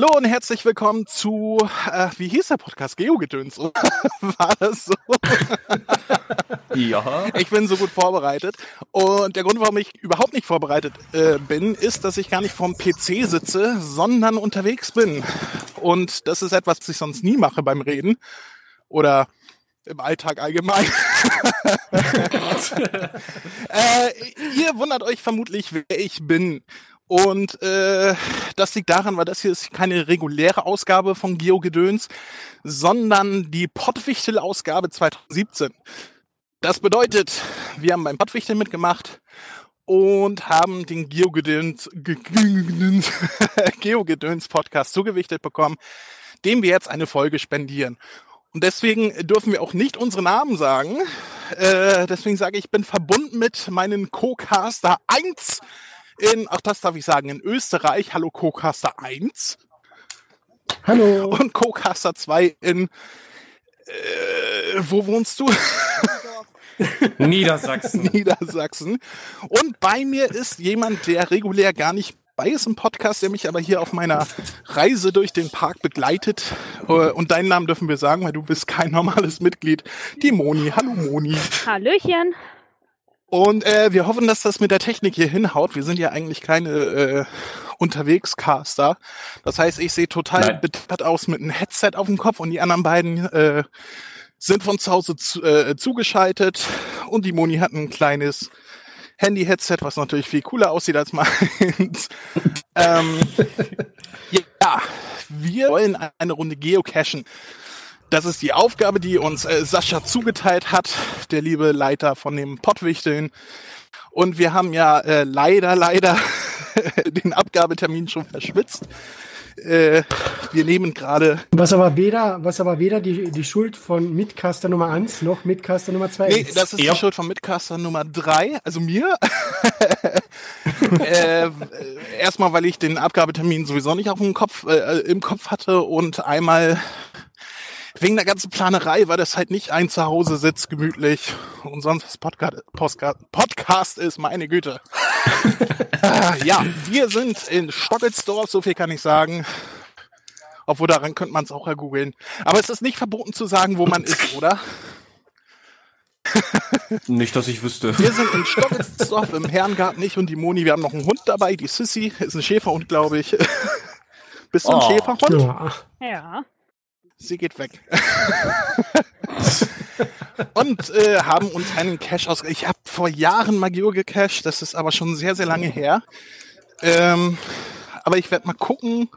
Hallo und herzlich willkommen zu, äh, wie hieß der Podcast? Geogedöns? War das so? ja. Ich bin so gut vorbereitet. Und der Grund, warum ich überhaupt nicht vorbereitet äh, bin, ist, dass ich gar nicht vorm PC sitze, sondern unterwegs bin. Und das ist etwas, was ich sonst nie mache beim Reden. Oder im Alltag allgemein. äh, ihr wundert euch vermutlich, wer ich bin. Und äh, das liegt daran, weil das hier ist keine reguläre Ausgabe von Geogedöns, sondern die Pottwichtel-Ausgabe 2017. Das bedeutet, wir haben beim Pottwichtel mitgemacht und haben den Geogedöns, Geogedöns Podcast zugewichtet bekommen, dem wir jetzt eine Folge spendieren. Und deswegen dürfen wir auch nicht unsere Namen sagen. Äh, deswegen sage ich, ich bin verbunden mit meinen Co-Caster 1 in, ach das darf ich sagen, in Österreich. Hallo Co-Caster 1. Hallo. Und Co-Caster 2 in, äh, wo wohnst du? Niedersachsen. Niedersachsen. Und bei mir ist jemand, der regulär gar nicht bei ist im Podcast, der mich aber hier auf meiner Reise durch den Park begleitet. Äh, und deinen Namen dürfen wir sagen, weil du bist kein normales Mitglied. Die Moni. Hallo Moni. Hallöchen. Und äh, wir hoffen, dass das mit der Technik hier hinhaut. Wir sind ja eigentlich keine äh, Unterwegscaster. Das heißt, ich sehe total bedacht aus mit einem Headset auf dem Kopf und die anderen beiden äh, sind von zu Hause zu, äh, zugeschaltet. Und die Moni hat ein kleines Handy-Headset, was natürlich viel cooler aussieht als meins. ähm, ja, wir wollen eine Runde geocachen. Das ist die Aufgabe, die uns äh, Sascha zugeteilt hat, der liebe Leiter von dem Pottwichteln. Und wir haben ja äh, leider, leider den Abgabetermin schon verschwitzt. Äh, wir nehmen gerade. Was aber weder, was aber weder die, die Schuld von Mitcaster Nummer 1 noch Mitcaster Nummer 2 nee, ist. das ist ja. die Schuld von Mitcaster Nummer 3, also mir. äh, erstmal, weil ich den Abgabetermin sowieso nicht auf dem Kopf, äh, im Kopf hatte und einmal wegen der ganzen Planerei war das halt nicht ein Zuhause sitz gemütlich und sonst was Podcast, Podcast, Podcast ist, meine Güte. Ja, wir sind in Stockelsdorf, so viel kann ich sagen. Obwohl daran könnte man es auch ergoogeln. Aber es ist nicht verboten zu sagen, wo man ist, oder? nicht, dass ich wüsste. Wir sind in Stockelsdorf im Herrengarten, ich und die Moni. Wir haben noch einen Hund dabei, die Sissy. Ist ein Schäferhund, glaube ich. Bist du ein oh. Schäferhund? Ja. ja sie geht weg. und äh, haben uns einen Cache aus. Ich habe vor Jahren Magio gecached, das ist aber schon sehr, sehr lange her. Ähm, aber ich werde mal gucken,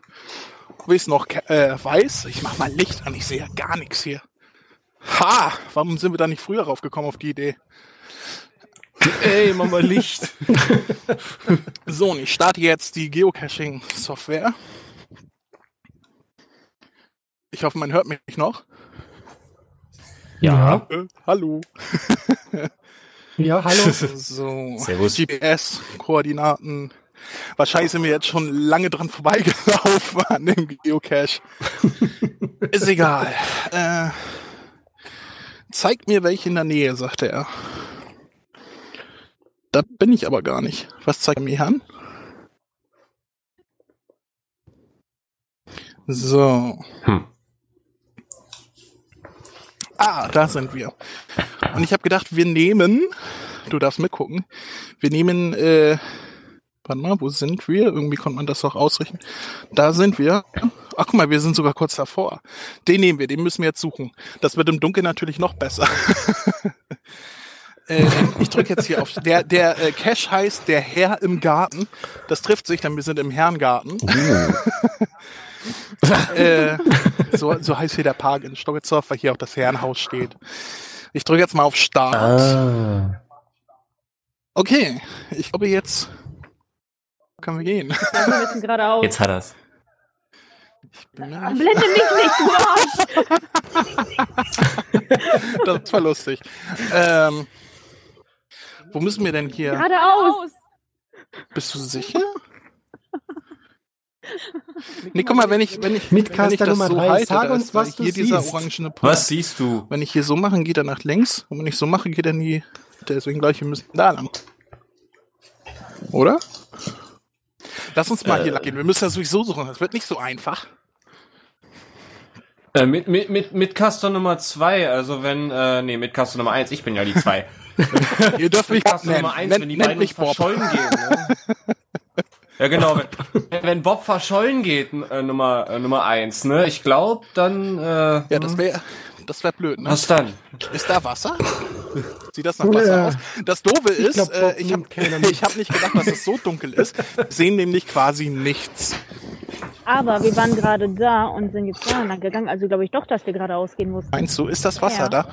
ob ich es noch äh, weiß. Ich mach mal Licht an, ich sehe ja gar nichts hier. Ha! Warum sind wir da nicht früher raufgekommen auf die Idee? Ey, mach mal Licht. so, und ich starte jetzt die Geocaching-Software. Ich hoffe, man hört mich noch. Ja. Äh, hallo. ja, hallo. So, Servus. GPS-Koordinaten. Wahrscheinlich sind wir jetzt schon lange dran vorbeigelaufen an dem Geocache. Ist egal. Äh, zeigt mir welche in der Nähe, sagte er. Da bin ich aber gar nicht. Was zeigt er mir an? So. Hm. Ah, da sind wir. Und ich habe gedacht, wir nehmen, du darfst mitgucken, wir nehmen, äh, warte mal, wo sind wir? Irgendwie konnte man das doch ausrichten. Da sind wir. Ach guck mal, wir sind sogar kurz davor. Den nehmen wir, den müssen wir jetzt suchen. Das wird im Dunkeln natürlich noch besser. äh, ich drücke jetzt hier auf. Der, der äh, Cache heißt Der Herr im Garten. Das trifft sich, denn wir sind im Herrengarten. Uh. äh, so, so heißt hier der Park in Stockelsdorf, weil hier auch das Herrenhaus steht. Ich drücke jetzt mal auf Start. Ah. Okay, ich glaube jetzt können wir gehen. Jetzt hat er's. Blende mich nicht, du Das war lustig. Ähm, wo müssen wir denn hier? Geradeaus. Bist du sicher? Nee, guck mal, wenn ich, wenn ich, Mit wenn ich das Nummer so drei, halte, sag da uns, ist was hier du dieser siehst. orangene Punkt. Was siehst du? Wenn ich hier so mache, geht er nach links. Und wenn ich so mache, geht er in die, deswegen gleich, wir müssen da lang. Oder? Lass uns mal hier lang gehen. Wir müssen das sowieso suchen. Das wird nicht so einfach. Äh, mit, mit, mit, mit Castor Nummer 2, also wenn, äh, nee, mit Castor Nummer 1, ich bin ja die 2. Ihr dürft mich nennen. Nummer 1, Nennt- wenn die nennt beiden mich Bob. verschollen gehen. Ne? ja, genau. Wenn, wenn Bob verschollen geht, äh, Nummer, äh, Nummer 1, ne? Ich glaube, dann, äh, Ja, das wäre das wär blöd, ne? was dann? Ist da Wasser? Sieht das nach Wasser Ja. aus? Das Doofe ist, äh, ich habe mit. ich hab nicht gedacht, dass es so dunkel ist. Wir sehen nämlich quasi nichts. Aber wir waren gerade da und sind jetzt da lang gegangen. Also glaube ich doch, dass wir gerade ausgehen mussten. Meinst du, ist das Wasser Ja. da?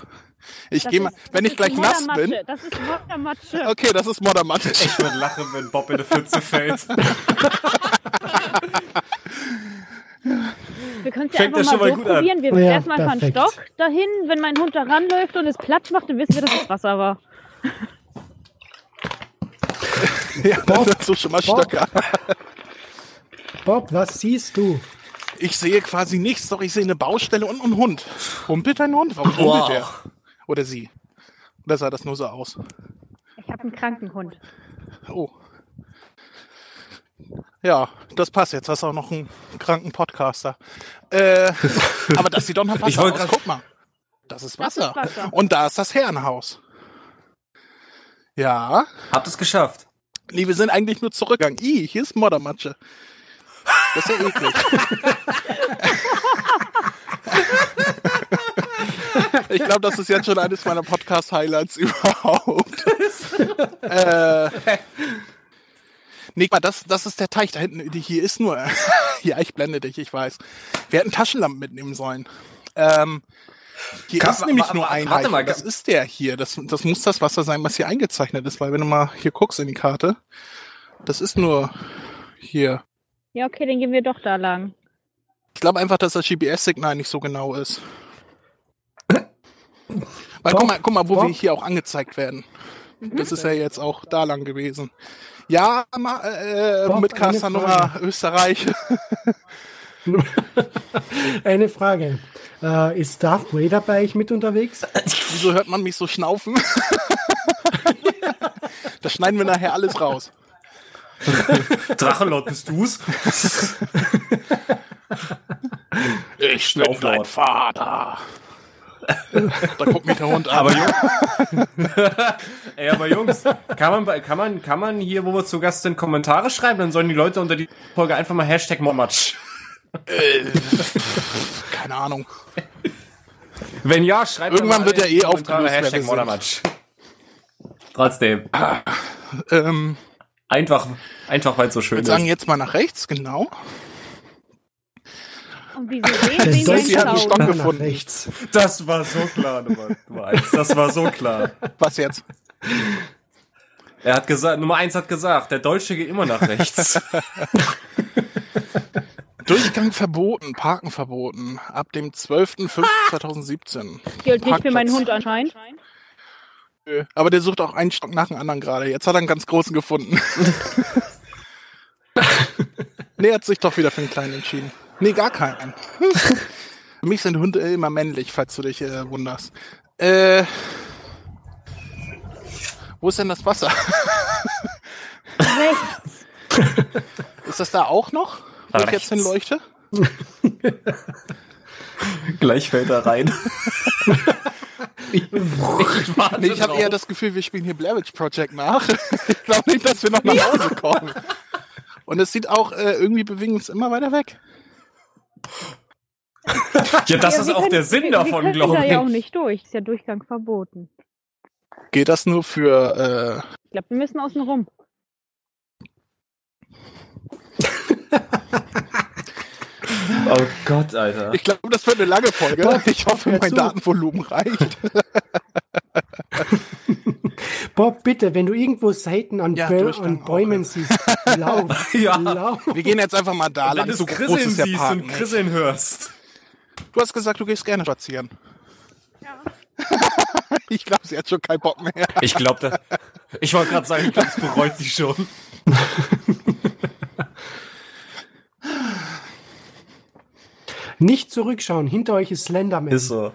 Ich gehe mal, wenn ich gleich nass Moddermatsche. bin. Das ist Moddermatsche. Okay, das ist Moddermatte. Ich würde lachen, wenn Bob in eine Pfütze fällt. Wir können es ja Fängt einfach ja mal mal so gut an. probieren. Wir Ja, werfen einfach einen perfekt. Stock dahin. Wenn mein Hund da ranläuft und es Platz macht, dann wissen wir, dass es Wasser war. Ja, das ist so schon mal Bob. Stöcker. Bob, was siehst du? Ich sehe quasi nichts, doch ich sehe eine Baustelle und einen Hund. Humpelt ein Hund? Warum humpelt Wow. der? Oder sie? Oder sah das nur so aus? Ich habe einen kranken Hund. Oh. Ja, das passt. Jetzt hast du auch noch einen kranken Podcaster. Äh, aber das sieht doch nach Ich Wasser aus. Guck mal. Das ist Das ist Wasser. Wasser. Und da ist das Herrenhaus. Ja. Habt es geschafft. Nee, wir sind eigentlich nur zurückgegangen. Ih, hier ist Moddermatsche. Das ist ja eklig. ich glaube, das ist jetzt schon eines meiner Podcast-Highlights überhaupt. äh, nee, mal, das, das ist der Teich da hinten. Die- Hier ist nur. ja, ich blende dich, ich weiß. Wir hätten Taschenlampen mitnehmen sollen. Ähm, hier Ka- ist nämlich nur ein warte Teich. mal, Das ist der hier. Das, das muss das Wasser sein, was hier eingezeichnet ist. Weil wenn du mal hier guckst in die Karte, das ist nur hier. Ja, okay, dann gehen wir doch da lang. Ich glaube einfach, dass das GPS-Signal nicht so genau ist. Weil Bob, guck mal, guck mal, wo Bob. wir hier auch angezeigt werden. Mhm. Das ist ja jetzt auch da lang gewesen. Ja, äh, Bob, mit Caster Nummer Frage. Österreich. Eine Frage. Äh, ist Darth Vader bei euch mit unterwegs? Wieso hört man mich so schnaufen? das schneiden wir nachher alles raus. Drachenlord, bist du's? Ich bin dein Vater. Da guckt mich der Hund an. Aber Jungs, ey, aber Jungs, kann man, bei- kann man, kann man hier, wo wir zu Gast sind, Kommentare schreiben? Dann sollen die Leute unter die Folge einfach mal Hashtag Mommatsch. Keine Ahnung. Wenn ja, schreibt Irgendwann wird die eh aufgelöst, Hashtag wir. Moddermatsch. Trotzdem, Ähm, einfach, einfach weil es so schön wir ist. sagen jetzt mal nach rechts, genau. Und wie wir sehen, sehen wir Sollte ja einen. Stock gefunden. rechts. Das war so klar, Nummer, Nummer eins. Das war so klar. Was jetzt? Er hat gesagt, Nummer eins hat gesagt, der Deutsche geht immer nach rechts. Durchgang verboten, Parken verboten. Ab dem 12.05.2017. Gilt nicht für meinen Hund anscheinend. Aber der sucht auch einen Stock nach dem anderen gerade. Jetzt hat er einen ganz großen gefunden. nee, er hat sich doch wieder für einen kleinen entschieden. Nee, gar keinen. für mich sind Hunde immer männlich, falls du dich äh, wunderst. Äh, wo ist denn das Wasser? Rechts. Ist das da auch noch, wo ich jetzt Rechts. hinleuchte? Gleich fällt er rein. ich, ich ich habe eher das Gefühl, wir spielen hier Blair Witch Project nach. ich glaube nicht, dass wir noch nach Hause kommen. Und es sieht auch äh, irgendwie bewegen wir uns immer weiter weg. Ja, das Ja, ist auch können- der Sinn wir, davon, wir können glaube da ich. ja auch nicht durch. Ist ja Durchgang verboten. Geht das nur für Ich glaube, wir müssen außen rum. Oh Gott, Alter. äh, ich glaube, das wird eine lange Folge. Ich hoffe, mein. Datenvolumen reicht. Bob, bitte, wenn du irgendwo Seiten an, Ja, Bö an auch, Bäumen ja. siehst, lauf, Ja. lauf. Wir gehen jetzt einfach mal da Wenn lang. du So Krisseln siehst Park und nicht. Krisseln hörst. Du hast gesagt, du gehst gerne spazieren. ich glaube, sie hat schon keinen Bock mehr. Ich glaube, ich wollte gerade sagen, ich glaube, es bereut sich schon. Nicht zurückschauen, hinter euch ist Slenderman. Ist so.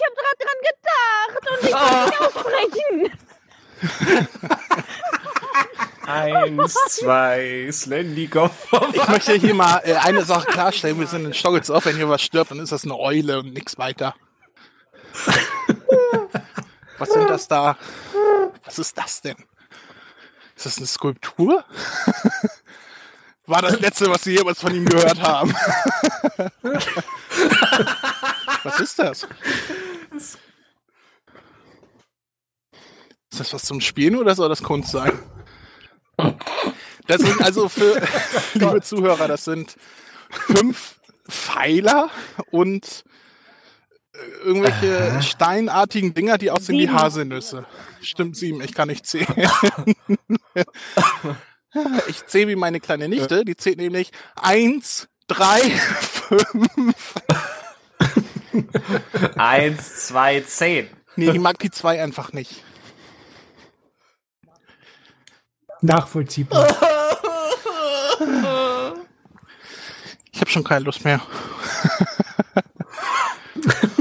Ich habe gerade dran gedacht und ich kann nicht aussprechen. Eins, zwei, Slendy-Kopf. Ich möchte hier mal äh, eine Sache klarstellen. Wir sind in Stockelsdorf. Wenn hier was stirbt, dann ist das eine Eule und nichts weiter. Was sind das da? Was ist das denn? Ist das eine Skulptur? War das letzte, was Sie jemals von ihm gehört haben. Was ist das? Ist das was zum Spielen oder soll das Kunst sein? Das sind also für, liebe Zuhörer, das sind fünf Pfeiler und äh, irgendwelche steinartigen Dinger, die aussehen wie. Haselnüsse. Stimmt, sieben, ich kann nicht zählen. Ich zähle wie meine kleine Nichte, die zählt nämlich eins, drei, fünf. Eins, zwei, zehn. Nee, die mag die zwei einfach nicht. Nachvollziehbar. Ich habe schon keine Lust mehr.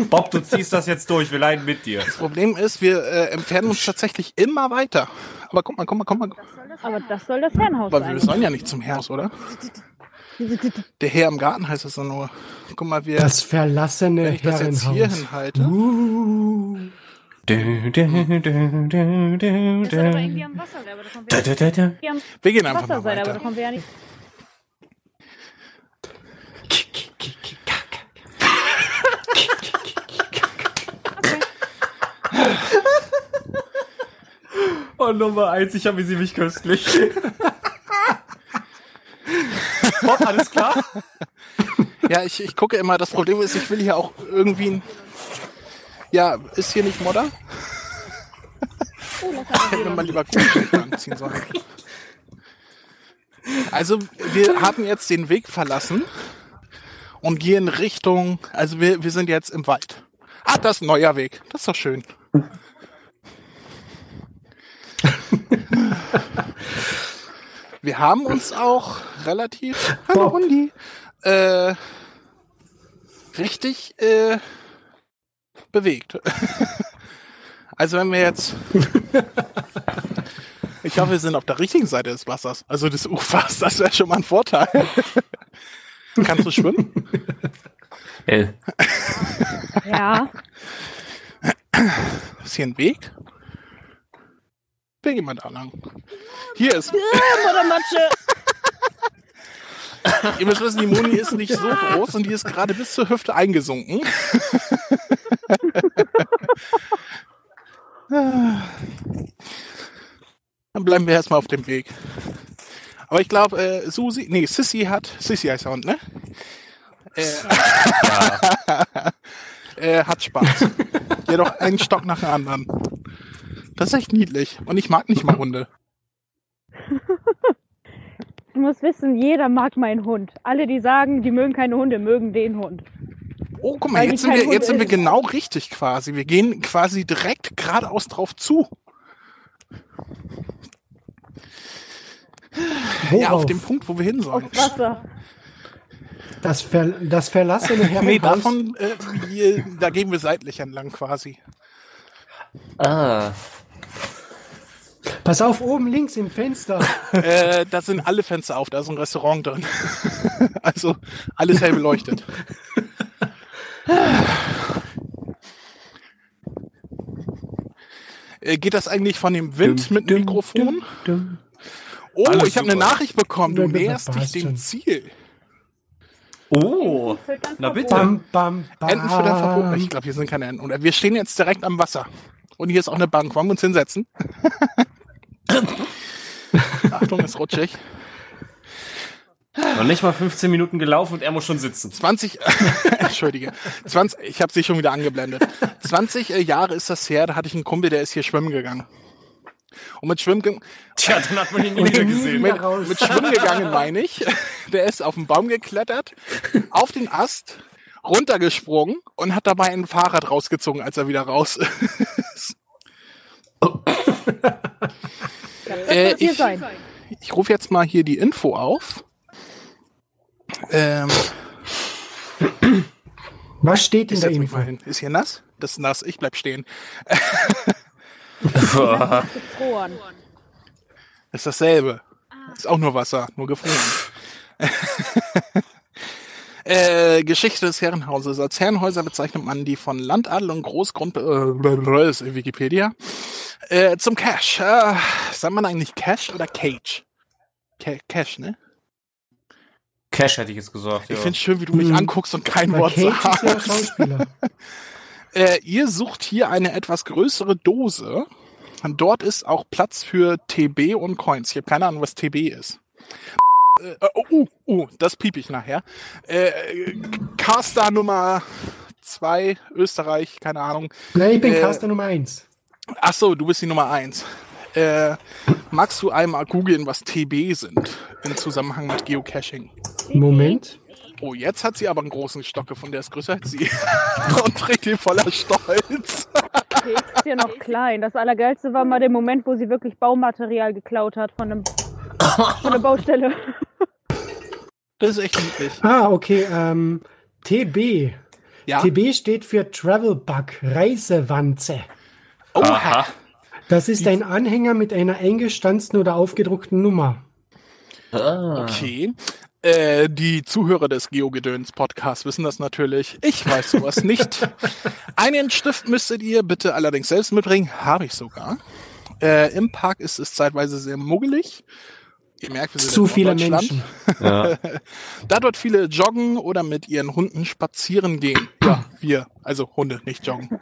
Bob, du ziehst das jetzt durch, wir leiden mit dir. Das Problem ist, wir äh, entfernen uns tatsächlich immer weiter. Aber guck mal, guck mal, guck mal. Aber das soll das Herrenhaus Aber wir sein. sollen ja nicht zum Herrhaus, oder? Der Herr im Garten heißt es dann nur. Guck mal, wir, Das verlassene wenn ich das jetzt hier Herrenhaus. hinhalte. Uh, Du, du, du, du, du, du, Das soll aber du. irgendwie am Wasser sein, aber da kommen Da, wir, da, da, da. am Wir gehen einfach Wasser mal sein, aber da weiter. kommen wir ja nicht. Oh, Nummer eins, ich habe sie mich köstlich. Bob, alles klar? Ja, ich, ich gucke immer, das Problem ist, ich will hier auch irgendwie ein. Ja, ist hier nicht Modder? Oh, wir mal lieber Kuhstücke anziehen sollen. Also, wir haben jetzt den Weg verlassen und gehen Richtung. Also, wir, wir sind jetzt im Wald. Ah, das ist ein neuer Weg. Das ist doch schön. Wir haben uns auch relativ. Hallo Hundi. Äh, richtig äh, bewegt. Also wenn wir jetzt. Ich hoffe, wir sind auf der richtigen Seite des Wassers, also des Ufers. Das wäre schon mal ein Vorteil. Kannst du schwimmen? Äh, Ja, Ist hier ein Weg? Wir gehen mal da lang. Hier ist. Muttermatsche. Ihr müsst wissen, die Moni ist nicht so groß und die ist gerade bis zur Hüfte eingesunken. Dann bleiben wir erstmal auf dem Weg. Aber ich glaube, äh, Susi, nee, Sissy hat, Sissy heißt er, ne? Äh, äh, hat Spaß. Jedoch einen Stock nach dem anderen. Das ist echt niedlich. Und ich mag nicht mal Hunde. Du musst wissen, jeder mag meinen Hund. Alle, die sagen, die mögen keine Hunde, mögen den Hund. Oh, guck mal, jetzt sind, wir, jetzt sind wir genau richtig quasi. Wir gehen quasi direkt geradeaus drauf zu. Ja, auf worauf? dem Punkt, wo wir hin Auf sollen. Wasser. Das, ver das verlassene Herrenhaus. Nee, davon, äh, hier, da gehen wir seitlich entlang quasi. ah. Pass auf, oben links im Fenster. Äh, da sind alle Fenster auf, da ist ein Restaurant drin. also alles hell beleuchtet. Äh, geht das eigentlich von dem Wind mit dem Mikrofon? Oh, Alles ich habe eine. Nachricht bekommen. Du näherst dich dem. Ziel. Oh. Na bitte. Bam, bam, bam. Entenfutter verboten. Ich glaube, hier sind keine Enten. Wir stehen jetzt direkt am Wasser. Und hier ist auch eine Bank. Wollen wir uns hinsetzen? Achtung, ist rutschig. Noch nicht mal 15 Minuten gelaufen und er muss schon sitzen. 20, entschuldige, 20, ich habe sie schon wieder angeblendet. 20 äh, Jahre ist das her, da hatte ich einen Kumpel, der ist hier schwimmen gegangen. Und mit Schwimmen, Tja, dann hat man ihn nie wieder gesehen. mit, mit Schwimmen gegangen meine ich, der ist auf den Baum geklettert, auf den Ast, runtergesprungen und hat dabei ein Fahrrad rausgezogen, als er wieder raus ist. Das Äh, ich-. Ich rufe jetzt mal hier die Info auf. Ähm, Was steht in der Info? Ist hier nass? Das ist nass. Ich bleib stehen. Gefroren. Ist dasselbe. Ist auch nur Wasser, nur gefroren. Äh, Geschichte des Herrenhauses. Als Herrenhäuser bezeichnet man die von Landadel und Großgrund, äh, ist Wikipedia, äh, zum Cash. Äh, sagt man eigentlich Cash oder Cage? Ca Cash, ne? Cash hätte ich jetzt gesagt. Ich ja. finde schön, wie du mich Hm. anguckst und kein Wort ja sagst. Schauspieler. Äh, ihr sucht hier eine etwas größere Dose. Und dort ist auch Platz für TB und Coins. Ich habe keine Ahnung, was TB ist. Äh, oh, uh, uh, das piep ich nachher. Äh, Caster Nummer zwei Österreich, keine Ahnung. Nein, ich bin Äh, Caster Nummer 1. Ach so, du bist die Nummer eins. Äh, magst du einmal googeln, was TB sind im Zusammenhang mit Geocaching? Moment. Oh, jetzt hat sie aber einen großen Stock gefunden, der ist größer als sie. und trägt ihn voller Stolz. Okay, ist ja noch klein. Das Allergeilste war mal der Moment, wo sie wirklich Baumaterial geklaut hat von, einem, von der Baustelle. Das ist echt niedlich. Ah, okay. Ähm, TB. Ja. TB steht für Travel Bug, Reisewanze. Oha. Aha. Das ist ein Anhänger mit einer eingestanzten oder aufgedruckten Nummer. Ah. Okay. Äh, die Zuhörer des Geogedöns-Podcasts wissen das natürlich. Ich weiß sowas nicht. Einen Stift müsstet ihr bitte allerdings selbst mitbringen. Habe ich sogar. Äh, Im Park ist es zeitweise sehr muggelig. Ihr merkt, wir sind Zu in viele. Menschen. Ja. Da dort viele joggen oder mit ihren Hunden spazieren gehen. Ja, wir, also Hunde, nicht joggen.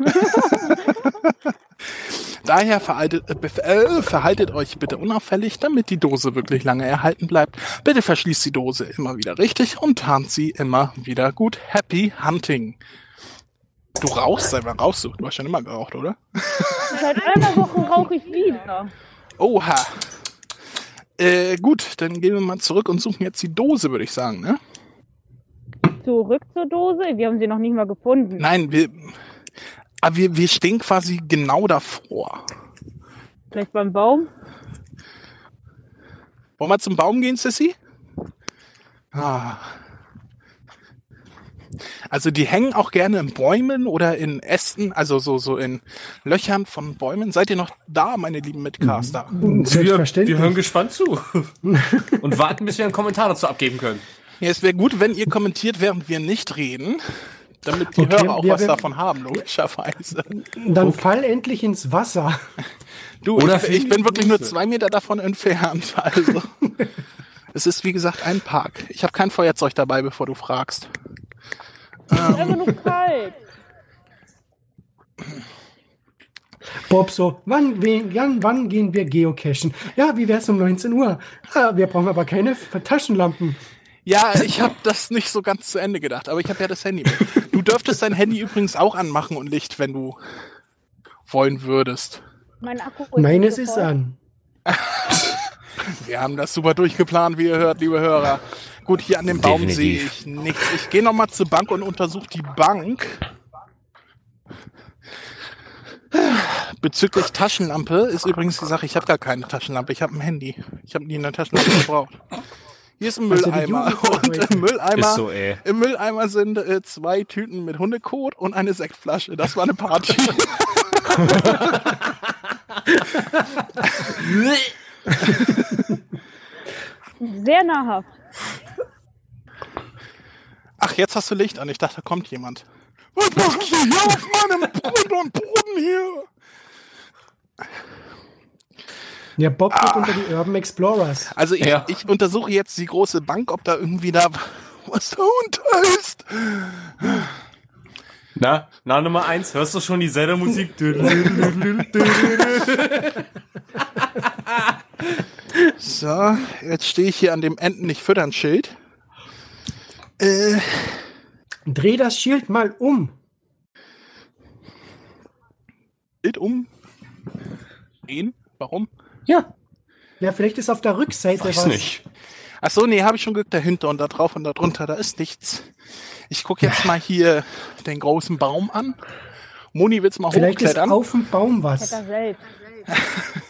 Daher verhaltet, äh, äh, verhaltet euch bitte unauffällig, damit die Dose wirklich lange erhalten bleibt. Bitte verschließt die Dose immer wieder richtig und tarnt sie immer wieder gut. Happy Hunting. Du rauchst, seit wann rauchst du? Du hast schon immer geraucht, oder? Seit einer Woche rauche ich wieder. Oha. Äh, gut, dann gehen wir mal zurück und suchen jetzt die Dose, würde ich sagen, ne? Zurück zur Dose. Wir haben sie noch nicht mal gefunden. Nein, wir, aber wir, wir stehen quasi genau davor. Vielleicht beim Baum? Wollen wir zum Baum gehen, Sissy? Ah. Also die hängen auch gerne in Bäumen oder in Ästen, also so, so in Löchern von Bäumen. Seid ihr noch da, meine lieben Mitcaster? Wir, Selbstverständlich. wir hören gespannt zu. Und warten, bis wir einen Kommentar dazu abgeben können. Ja, es wäre gut, wenn ihr kommentiert, während wir nicht reden, damit die Okay, Hörer auch wir was werden- davon haben, logischerweise. Dann fall endlich ins Wasser. Du, Oder ich, ich bin wirklich nur zwei Meter davon entfernt. Also, es ist wie gesagt ein Park. Ich habe kein Feuerzeug dabei, bevor du fragst. Ist einfach nur kalt. Bob so, wann, wen- wann, wann gehen wir geocachen? Ja, wie wär's um 19 Uhr? Ah, wir brauchen aber keine Taschenlampen. Ja, ich habe das nicht so ganz zu Ende gedacht, aber ich habe ja das Handy mit. Du dürftest dein Handy übrigens auch anmachen und Licht, wenn du wollen würdest. Mein Akku ist Meines ist an. Wir haben das super durchgeplant, wie ihr hört, liebe Hörer. Gut, hier an dem Baum Definitiv. sehe ich nichts. Ich gehe nochmal zur Bank und untersuche die Bank. Bezüglich Taschenlampe ist übrigens die Sache, ich habe gar keine Taschenlampe, ich habe ein Handy. Ich habe nie eine Taschenlampe gebraucht. Hier ist ein Mülleimer und im Mülleimer, Ist so, im Mülleimer sind äh, zwei Tüten mit Hundekot und eine Sektflasche. Das war eine Party. Sehr nahrhaft. Ach, jetzt hast du Licht an. Ich dachte, da kommt jemand. Was macht ihr hier auf meinem Grund und Boden hier? Ja, Bob geht unter die Urban Explorers. Also ich, Ja. ich untersuche jetzt die große Bank, ob da irgendwie da was darunter ist. Na, na Nummer eins, hörst du schon die Zelda-Musik? So, jetzt stehe ich hier an dem Enten nicht füttern Schild. Äh, Dreh das Schild mal um. Schild um. Den? Warum? ja, Ja, vielleicht ist auf der Rückseite weiß was. nicht. Ach so, nee, habe ich schon Glück dahinter und da drauf und da drunter, da ist nichts. Ich gucke jetzt mal hier den großen Baum an. Moni, willst du mal Vielleicht ist hochklettern? auf dem Baum was.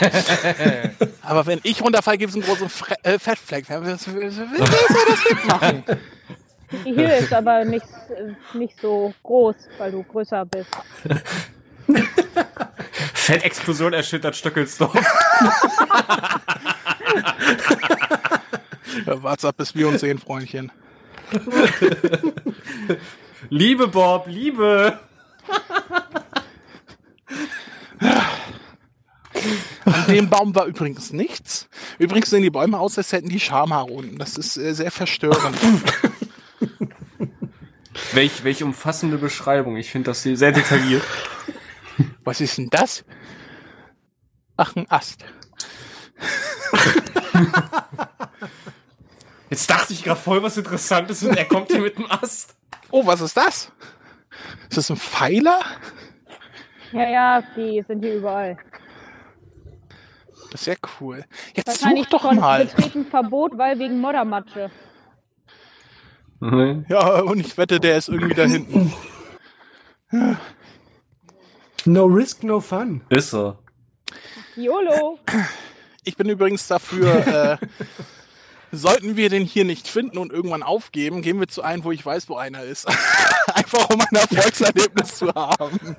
Aber wenn ich runterfalle, gibt es einen großen Fre äh, Fettfleck. Wer soll das wegmachen? Die Höhe ist aber nicht, äh, nicht so groß, weil du größer bist. Fettexplosion erschüttert Stöckelsdorf. Wart's ab, bis wir uns sehen, Freundchen. Liebe Bob, Liebe. An dem Baum war übrigens nichts. Übrigens sehen die Bäume aus, als hätten die Schamhaare unten. Das ist äh, sehr verstörend. Welch, welch umfassende Beschreibung. Ich finde das hier sehr detailliert. Was ist denn das? Ach, ein Ast. Jetzt dachte ich gerade voll was Interessantes und er kommt hier mit dem Ast. Oh, was ist das? Ist das ein Pfeiler? Ja, ja, die sind hier überall. Das ist ja cool. Jetzt such Wahrscheinlich doch mal. betreten Verbot, weil wegen Moddermatsche. Ja, und ich wette, der ist irgendwie da hinten. No risk, no fun. Ist er. YOLO! Ich bin übrigens dafür, äh, sollten wir den hier nicht finden und irgendwann aufgeben, gehen wir zu einem, wo ich weiß, wo einer ist. Einfach um ein Erfolgserlebnis zu haben.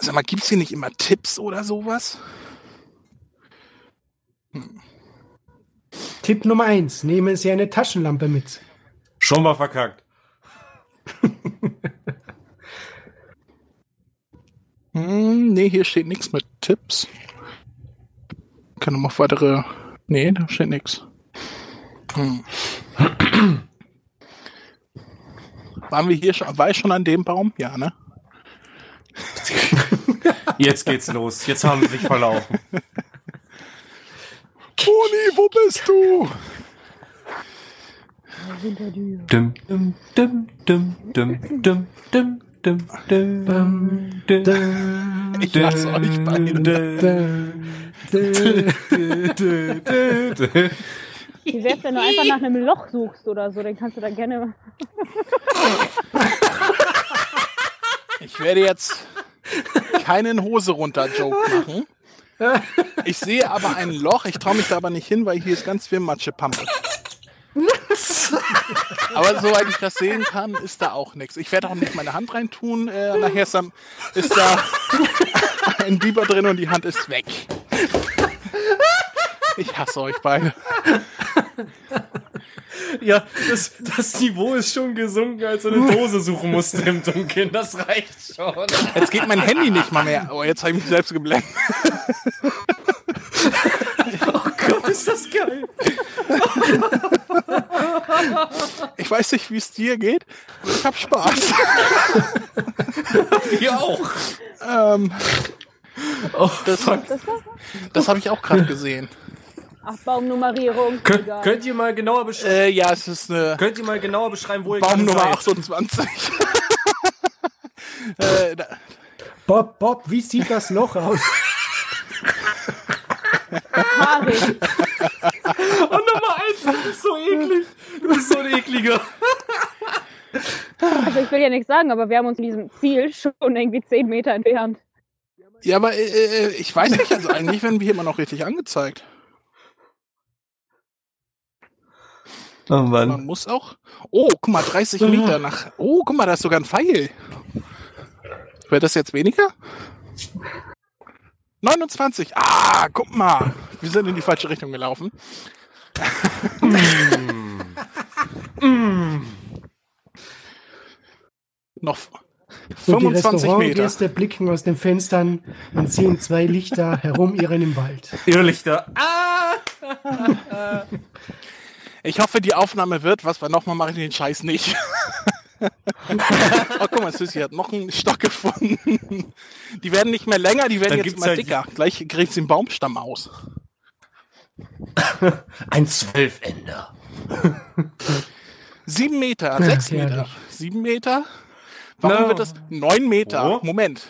Sag mal, gibt's hier nicht immer Tipps oder sowas? Tipp Nummer eins: Nehmen Sie eine Taschenlampe mit. Schon mal verkackt. Hm, nee, hier steht nichts mit Tipps. Kann noch weitere. Nee, da steht nichts. Hm. Waren wir hier schon? War ich schon an dem Baum? Ja, ne? Jetzt geht's los. Jetzt haben sie sich verlaufen. Toni, wo bist du? Hinter dir. Dum, dum, dum, dum, Wie wär's, wenn du einfach nach einem Loch suchst oder so, dann kannst du da gerne. ich werde jetzt keinen Hose runter Joke machen. Ich sehe aber ein Loch. Ich traue mich da aber nicht hin, weil hier ist ganz viel Matschepampe. Aber soweit ich das sehen kann, ist da auch nichts. Ich werde auch nicht meine Hand reintun. Äh, nachher ist da, ist da ein Biber drin und die Hand ist weg. Ich hasse euch beide. Ja, das, das Niveau ist schon gesunken, als er eine Dose suchen musste im Dunkeln. Das reicht schon. Jetzt geht mein Handy nicht mal mehr. Oh, jetzt habe ich mich selbst geblendet. Oh Gott, ist das geil. Ich weiß nicht, wie es dir geht, aber ich habe Spaß. Wir auch. Ähm, Oh, das das habe ich auch gerade gesehen. Ach, Baumnummerierung. Könnt, Egal. könnt ihr mal genauer beschreiben? Äh, ja, es ist eine Könnt ihr mal genauer beschreiben, wo ihr Baum gerade Nummer seid? 28. äh, Bob, Bob, wie sieht das Loch aus? Haarig. Oh, Nummer eins, du bist so eklig. Du bist so ein ekliger. Also ich will ja nichts sagen, aber wir haben uns in diesem Ziel schon irgendwie 10 Meter entfernt. ja, aber äh, äh, ich weiß nicht, also eigentlich werden wir hier immer noch richtig angezeigt. Oh Man Mann. muss auch. Oh, guck mal, 30 Meter nach. Oh, guck mal, da ist sogar ein Pfeil. Wird das jetzt weniger? 29. Ah, guck mal. Wir sind in die falsche Richtung gelaufen. Noch Und die 25 Meter. Blicken aus den Fenstern und sehen zwei Lichter herumirren im Wald. Irrlichter. Ah! Ich hoffe, die Aufnahme wird, was wir nochmal machen, den Scheiß nicht. oh, guck mal, Sissy hat noch einen Stock gefunden. Die werden nicht mehr länger, die werden Dann jetzt immer halt- dicker. Gleich kriegt sie den Baumstamm aus. Ein Zwölfender. Sieben Meter, sechs herrlich. Meter, sieben Meter. Warum No. wird das neun Meter? Oh. Moment.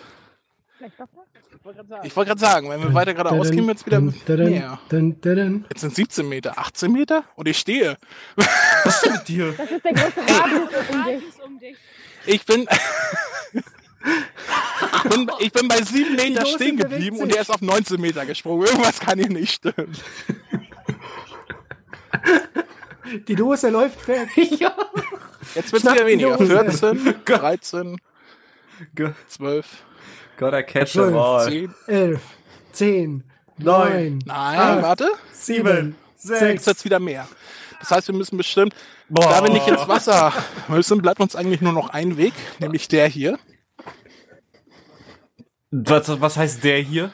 Ich wollte gerade sagen. Ich wenn wir weiter geradeaus gehen, wird es wieder mehr. Jetzt sind 17 Meter, 18 Meter und ich stehe. Was ist mit dir? Das ist der größte Radius um dich. Ich bin, ich bin, ich bin bei sieben Meter Dose stehen geblieben und er ist auf 19 Meter gesprungen. Irgendwas kann hier nicht stimmen. Die Dose läuft weg. Jetzt wird es wieder weniger. Dose. 14, 13, Ge 12. Gotta catch them all. 10, 11, 10, Neun. 9, nein, Acht. warte. Sieben, Jetzt wird's wieder mehr. Das heißt, wir müssen bestimmt, da wir nicht ins Wasser müssen, bleibt uns eigentlich nur noch ein Weg, nämlich der hier. Was, was heißt der hier?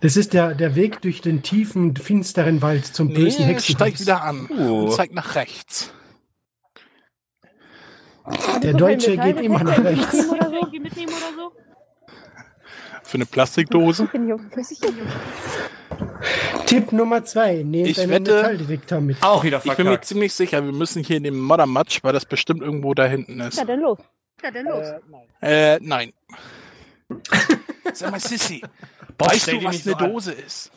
Das ist der, der Weg durch den tiefen, finsteren Wald zum bösen Nee, Hexen. steigt wieder an Oh. und zeigt nach rechts. Der Deutsche geht immer nach rechts. Mitnehmen oder so? Für eine Plastikdose. Dem. Tipp Nummer zwei, nehmt Ich einen wette- Metalldetektor mit. Auch wieder Ich bin mir verkackt. ziemlich sicher, wir müssen hier in den Moddermatsch, weil das bestimmt irgendwo da hinten ist. Ja, dann los. Ja, dann los. Äh, nein. Sag mal, Sissy, weißt du, was eine so an. Dose ist?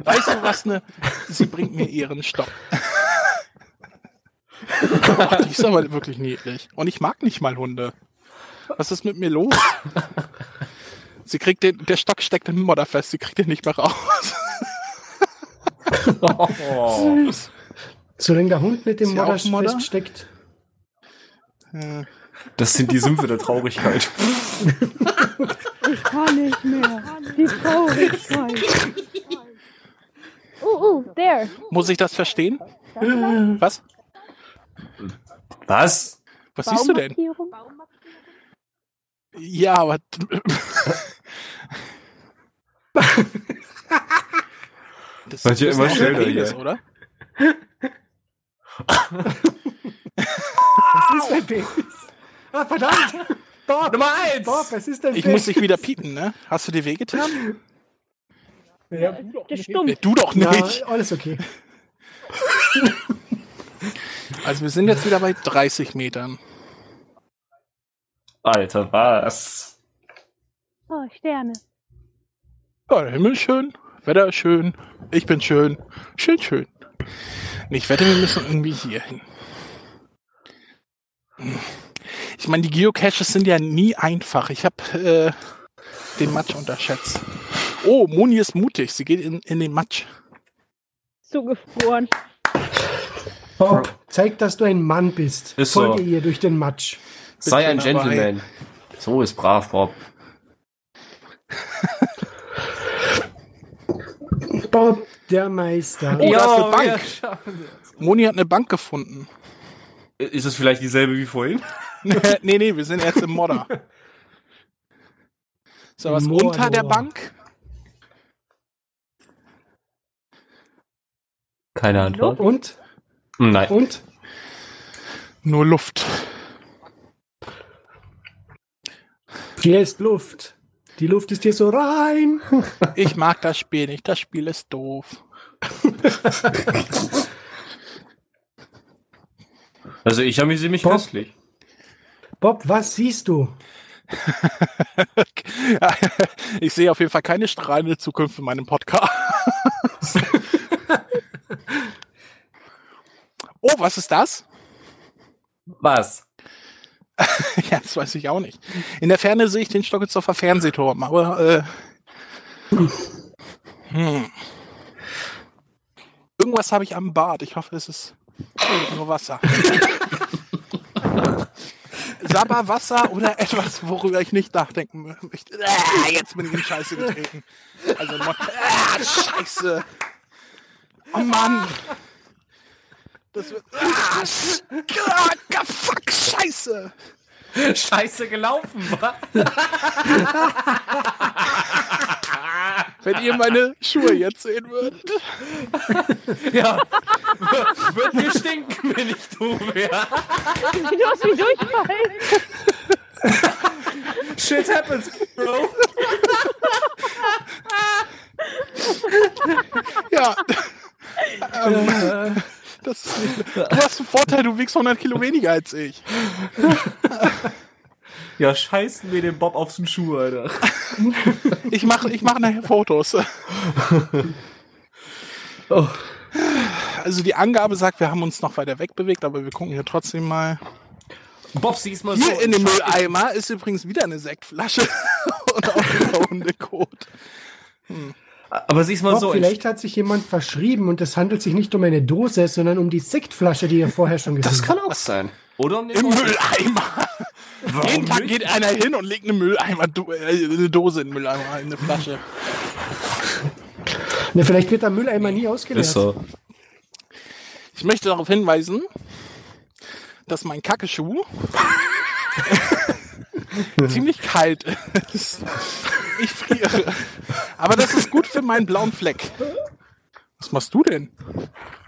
Weißt du, was eine... Sie bringt mir ihren Stock. Ach, die ist aber wirklich niedlich. Und ich mag nicht mal Hunde. Was ist mit mir los? Sie kriegt den... Der Stock steckt im Modder fest, sie kriegt den nicht mehr raus. Oh. Solange der Hund nicht im Ist ja Modder Modder? feststeckt. Äh, Das sind die Sümpfe der Traurigkeit. Ich kann nicht mehr. Die Traurigkeit. Uh, uh, there. Muss ich das verstehen? Was? Was? Was siehst du denn? Ja, aber... Das Wird ja ist immer der Penis, hier. oder? Was ist dein Penis? Ah, verdammt! Bob, Nummer eins! Bob, es ist dein Ich Penis. muss dich wieder piepen, ne? Hast du dir wehgetan? Ja. Äh, Du doch ja, nicht. alles okay. Also wir sind jetzt wieder bei 30 Metern. Alter, was? Oh, Sterne. Ja, der Himmel ist schön, Wetter ist schön, ich bin schön, schön, schön. Und ich wette, wir müssen irgendwie hier hin. Ich meine, die Geocaches sind ja nie einfach. Ich habe äh, den Matsch unterschätzt. Oh, Moni ist mutig. Sie geht in, in den Matsch. Zugefroren. Bob, zeig, dass du ein Mann bist. Ist so. Folge ihr durch den Matsch. Sei ein dabei. Gentleman. So ist brav, Bob. Bob, der Meister. Oh, da ist eine Bank. Moni hat eine Bank gefunden. Ist es vielleicht dieselbe wie vorhin? nee, nee, wir sind jetzt im Modder. So, was Mordor. unter der Bank? Keine Antwort. Und? Nein. Und? Nur Luft. Hier ist Luft. Die Luft ist hier so rein. Ich mag das Spiel nicht. Das Spiel ist doof. Also ich amüsiere mich Bob? köstlich. Bob, was siehst du? Ich sehe auf jeden Fall keine strahlende Zukunft in meinem Podcast. oh, was ist das? Was? Ja, das weiß ich auch nicht. In der Ferne sehe ich den Stockelsdorfer Fernsehturm, aber äh, hm. irgendwas habe ich am Bart. Ich hoffe, es ist nur Wasser. Sabber Wasser oder etwas, worüber ich nicht nachdenken möchte. Ah, jetzt bin ich in Scheiße getreten. Also, ah, Scheiße. Oh Mann. Das wird. Ah, ah, fuck, Scheiße. Scheiße gelaufen, wa? Wenn ihr meine Schuhe jetzt sehen würdet. Ja. Wird mir stinken, wenn ich du wäre. Sieht aus wie Durchfall. Shit happens, Bro. Ja. ähm, das ist nicht, du hast einen Vorteil, du wiegst 100 Kilo weniger als ich. Ja, scheißen wir den Bob auf den Schuh, Alter. Ich mache ich mach nachher Fotos. Oh. Also die Angabe sagt, wir haben uns noch weiter wegbewegt, aber wir gucken hier trotzdem mal. Bob, siehst mal Hier so. in dem Mülleimer ist übrigens wieder eine Sektflasche und auch ein Hundekot. Aber siehst mal Bob, so. vielleicht hat sich jemand verschrieben und es handelt sich nicht um eine Dose, sondern um die Sektflasche, die ihr vorher schon gesehen Das habt. kann auch sein. Oder um den Im. Mülleimer. Jeden Tag geht einer hin und legt eine Mülleimer, äh, eine Dose in den Mülleimer, in eine Flasche. Ne, vielleicht wird der Mülleimer nie ausgeleert. Ist so. Ich möchte darauf hinweisen, dass mein Kackeschuh ziemlich kalt ist. Ich friere. Aber das ist gut für meinen blauen Fleck. Was machst du denn?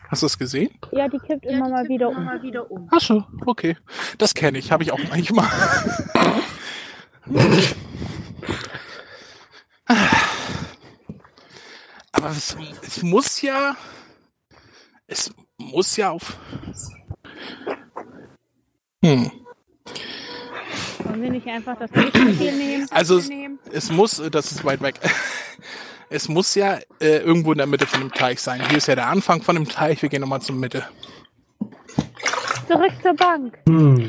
Hast du es gesehen? Ja, die kippt immer mal wieder um. Ach so, okay. Das kenne ich, habe ich auch manchmal. Aber es, es muss ja, es muss ja auf. Hm. Wollen wir nicht einfach das Lichtspiel nehmen? Also es, es muss, äh, das ist weit weg. Es muss ja äh, irgendwo in der Mitte von dem Teich sein. Hier ist ja der Anfang von dem Teich. Wir gehen nochmal zur Mitte. Zurück zur Bank. Hm.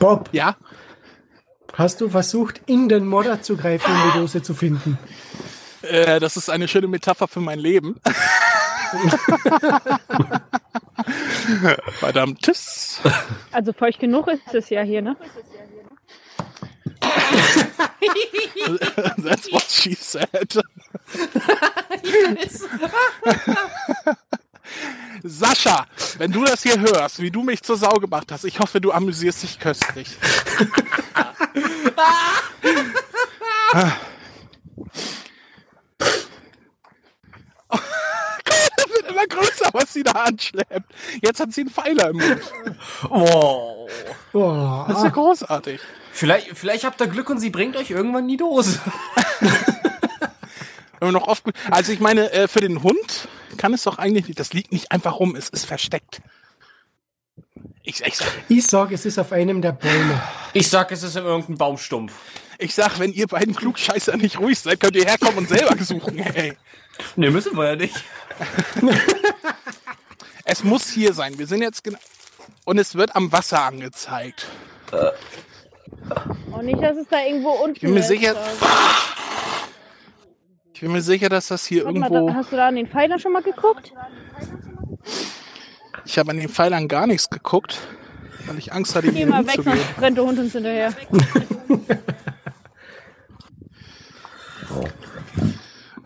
Bob, Ja? hast du versucht, in den Modder zu greifen, um die Dose zu finden? Äh, das ist eine schöne Metapher für mein Leben. Verdammt. Tschüss. Also feucht genug ist es ja hier, ne? That's what she said. Sascha, wenn du das hier hörst, wie du mich zur Sau gemacht hast, ich hoffe, du amüsierst dich köstlich. Das wird immer größer, was sie da anschleppt. Jetzt hat sie einen Pfeiler im Mund. Oh. Oh, Das ist ja großartig. Vielleicht, vielleicht habt ihr Glück und sie bringt euch irgendwann die Dose. Noch oft, also ich meine, äh, für den Hund kann es doch eigentlich nicht, das liegt nicht einfach rum, es ist versteckt. Ich, ich, sag, ich sag, es ist auf einem der Bäume. Ich sag, es ist in irgendeinem Baumstumpf. Ich sag, wenn ihr beiden Klugscheißer nicht ruhig seid, könnt ihr herkommen und selber suchen. Hey. Ne, müssen wir ja nicht. Es muss hier sein. Wir sind jetzt genau. Und es wird am Wasser angezeigt. Und nicht, dass es da irgendwo unten Ich bin mir ist. sicher, Also, ich bin mir sicher, dass das hier Warte mal, irgendwo. da, hast du da an den Pfeiler schon mal geguckt? Ich habe an den Pfeilern gar nichts geguckt, weil ich Angst hatte, Geh hier mal weg, sonst rennt der Hund uns hinterher.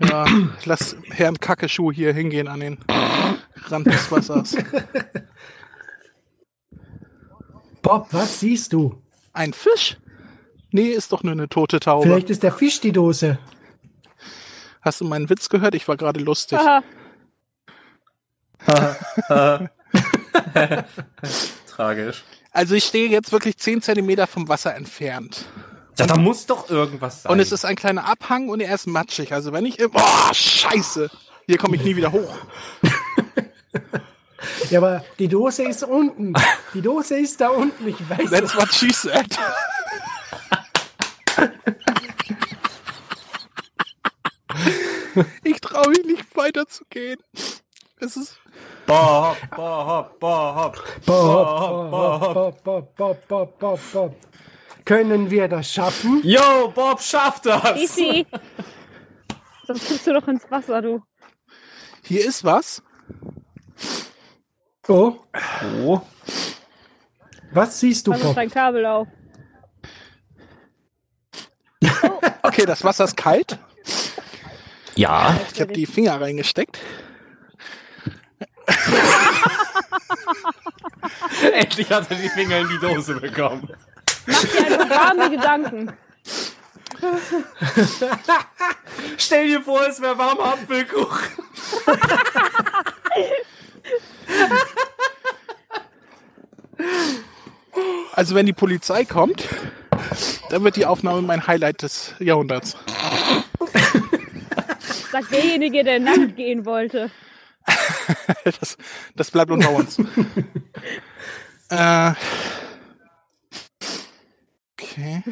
Ja, lass Herrn Kackeschuh hier hingehen an den Rand des Wassers. Bob, was siehst du? Ein Fisch? Nee, ist doch nur eine tote Taube. Vielleicht ist der Fisch die Dose. Hast du meinen Witz gehört? Ich war gerade lustig. Aha. Tragisch. Also ich stehe jetzt wirklich 10 Zentimeter vom Wasser entfernt. Ja, da muss doch irgendwas sein. Und es ist ein kleiner Abhang und er ist matschig. Also wenn ich... Boah, scheiße. Hier komme ich nie wieder hoch. Ja, aber die Dose ist unten. Die Dose ist da unten. Ich weiß That's what she said. ich traue mich nicht weiterzugehen. Es ist... Bob, Bob, Bob. Bob, Bob, Bob, Bob, Bob, Bob, Bob, Bob. Können wir das schaffen? Yo, Bob schafft das. Easy. Sonst guckst du doch ins Wasser, du. Hier ist was. Oh, Oh. was siehst du, Bob? dein Kabel auf. Okay, das Wasser ist kalt. Ja. Ich habe die Finger reingesteckt. Endlich hat er die Finger in die Dose bekommen. Mach dir einfach warme Gedanken. Stell dir vor, es wäre warmer Apfelkuchen. Also wenn die Polizei kommt, dann wird die Aufnahme mein Highlight des Jahrhunderts. Sagt derjenige, der nackt gehen wollte. Das, das bleibt unter uns. äh, okay.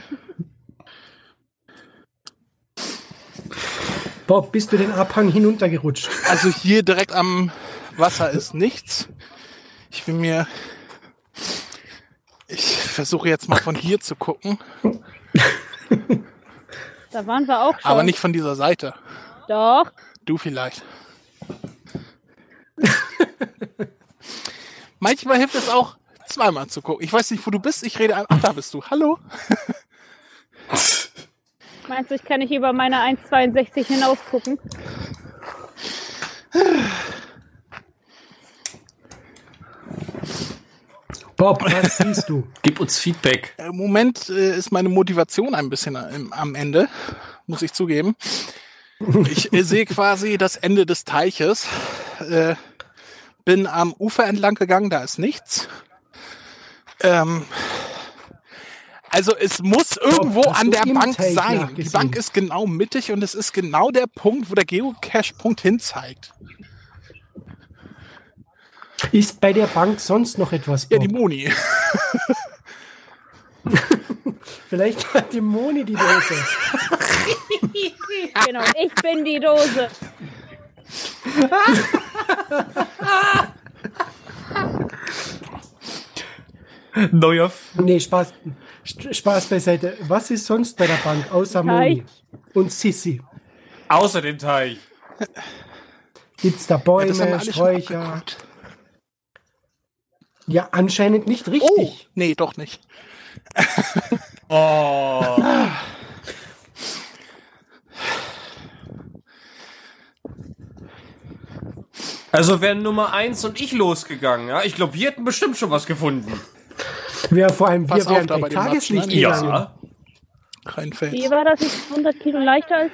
Bob, bist du den Abhang hinuntergerutscht? Also hier direkt am Wasser ist nichts. Ich bin mir. Ich versuche jetzt mal von hier zu gucken, Da waren wir auch schon. aber nicht von dieser Seite. Doch. Du vielleicht. Manchmal hilft es auch, zweimal zu gucken. Ich weiß nicht, wo du bist. Ich rede. Ach, da bist du. Hallo. Meinst du, ich kann nicht über meine 1,62 hinaus gucken? Bob, was siehst du? Gib uns Feedback. Im Moment äh, ist meine Motivation ein bisschen am, am Ende, muss ich zugeben. Ich äh, sehe quasi das Ende des Teiches. Äh, bin am Ufer entlang gegangen, da ist nichts. Ähm, also es muss irgendwo hast an der Bank sein. Die? Bank ist genau mittig und es ist genau der Punkt, wo der Geocache-Punkt hinzeigt. Ist bei der Bank sonst noch etwas, Ja, Bob? die Moni. Vielleicht hat die Moni die Dose. Genau, ich bin die Dose. Neuer. Nee, Spaß, Spaß beiseite. Was ist sonst bei der Bank außer Moni und Sissi? Außer dem Teich. Gibt's da Ja, Bäume, schon Sträucher? Ja, anscheinend nicht Oh, richtig. nee, doch nicht. Oh. Also wären Nummer eins und ich losgegangen, ja? Ich glaube, wir hätten bestimmt schon was gefunden. Wir, vor allem, wir wären bei Tageslicht ne? gegangen. Ja. Rheinfels. Wie war das? Ich bin 100 Kilo leichter als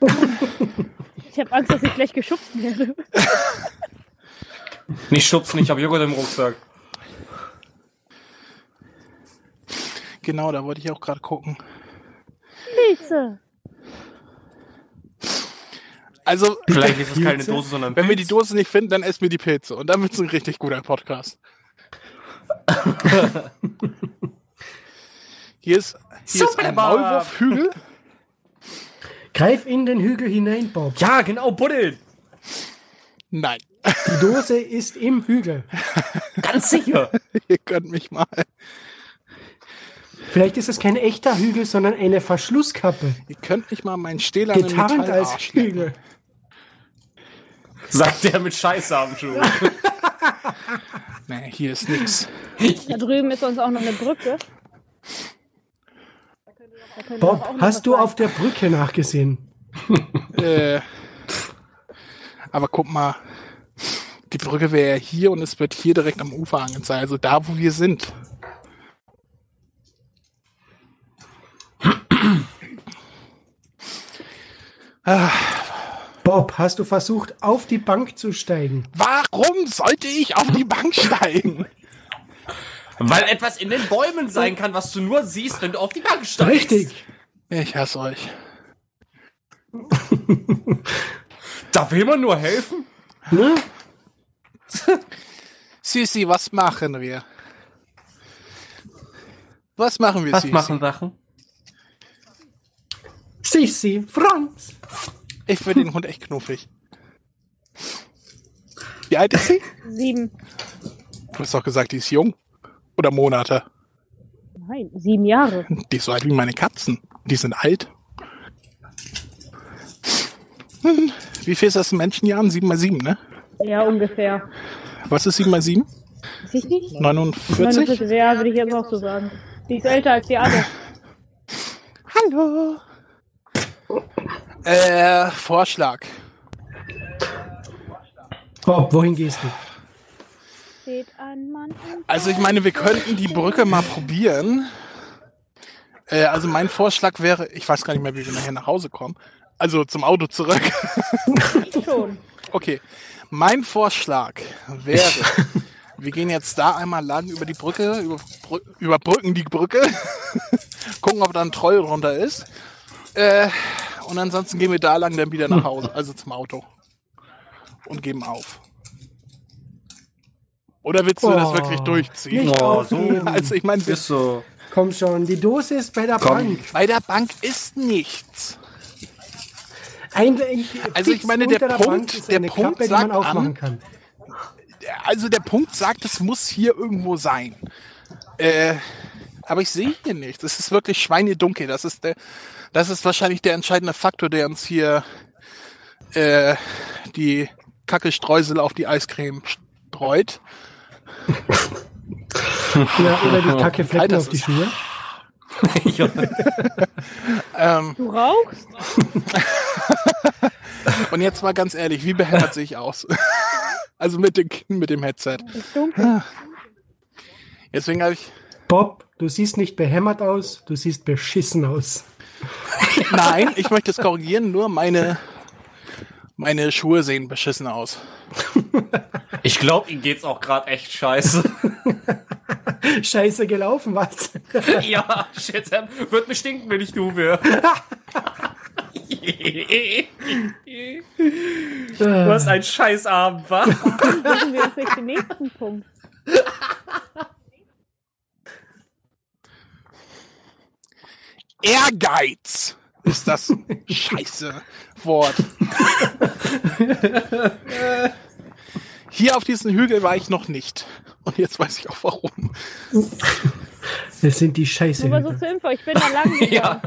du? Ich habe Angst, dass ich gleich geschubst werde. Nicht schubsen, ich habe Joghurt im Rucksack. Genau, da wollte ich auch gerade gucken. Pilze. Also, Vielleicht ist es keine? Dose, sondern wenn wir die Pilz. Dose nicht finden, dann essen wir die Pilze. Und dann wird es ein richtig guter Podcast. Hier ist, hier ist ein. Maulwurfhügel. Greif in den Hügel hinein, Bob. Ja, genau, buddeln. Nein, Die Dose ist im Hügel. Ganz sicher. ihr könnt mich mal. Vielleicht ist es kein echter Hügel, sondern eine Verschlusskappe. Ihr könnt mich mal meinen stählernen Getarnt als. Hügel. Sagt der mit Scheißarmschuh. Nee, hier ist nix. Da drüben ist sonst auch noch eine Brücke. Bob, hast du sein. auf der Brücke nachgesehen? Äh, aber guck mal, die Brücke wäre ja hier und es wird hier direkt am Ufer angezeigt. Also da, wo wir sind. Bob, hast du versucht, auf die Bank zu steigen? Warum sollte ich auf die Bank steigen? Weil etwas in den Bäumen sein kann, was du nur siehst, wenn du auf die Bank steigst. Richtig. Ich hasse euch. Da will man nur helfen. Ne? Sisi, was machen wir? Was machen wir, Was Sisi? machen Sachen? Sissi, Franz. Ich finde den Hund echt knuffig. Wie alt ist sie? Sieben. Du hast doch gesagt, die ist jung. Oder Monate. Nein, sieben Jahre. Die ist so alt wie meine Katzen. Die sind alt. Hm, Wie viel ist das in Menschenjahren? 7 mal 7, ne? Ja, ungefähr. Was ist 7 mal 7? Weiß ich nicht? 49? 49, ja, würde ich jetzt auch so sagen. Die ist älter als die alle. Hallo. Äh, Vorschlag. Bob, wohin gehst du? Steht ein Mann im Also ich meine, wir könnten die Brücke mal probieren. Äh, also mein Vorschlag wäre, ich weiß gar nicht mehr, wie wir nachher nach Hause kommen. Also zum Auto zurück. schon. Okay, mein Vorschlag wäre, wir gehen jetzt da einmal lang über die Brücke, über, überbrücken die Brücke, gucken, ob da ein Troll runter ist. Äh, und ansonsten gehen wir da lang dann wieder nach Hause, also zum Auto. Und geben auf. Oder willst du das Oh, wirklich durchziehen? Nicht Oh, aufgeben. Also ich meine, Ist so. Komm schon, die Dose ist bei der Komm. Bank. bei der Bank ist nichts. Ein, ein, Also ich meine, der Punkt- der Punkt Klappe, die man sagt an- kann. Also der Punkt sagt, es muss hier irgendwo sein. Äh, aber ich sehe hier nichts. Es ist wirklich schweinedunkel. Das ist der, das ist wahrscheinlich der entscheidende Faktor, der uns hier äh, die Kacke Streusel auf die Eiscreme streut. Ja, oder die Kacke Flecken Alter, auf die Schuhe. Ähm, Du rauchst? und jetzt mal ganz ehrlich, wie behämmert sehe ich aus? also mit dem, mit dem Headset. Ist dunkel. Deswegen habe ich. Bob, du siehst nicht behämmert aus, du siehst beschissen aus. Nein, ich möchte es korrigieren, nur meine, meine Schuhe sehen beschissen aus. Ich glaube, ihm geht's auch gerade echt scheiße. Scheiße gelaufen, was? ja, shit, wird mir stinken, wenn ich du wäre. Was ein Scheißabend war. Machen wir jetzt nicht den nächsten Punkt. Ehrgeiz ist das scheiße Wort. Hier auf diesem Hügel war ich noch nicht. Und jetzt weiß ich auch warum. Das sind die Scheiße. Nur mal so zur Info, ich bin da lang. Ja.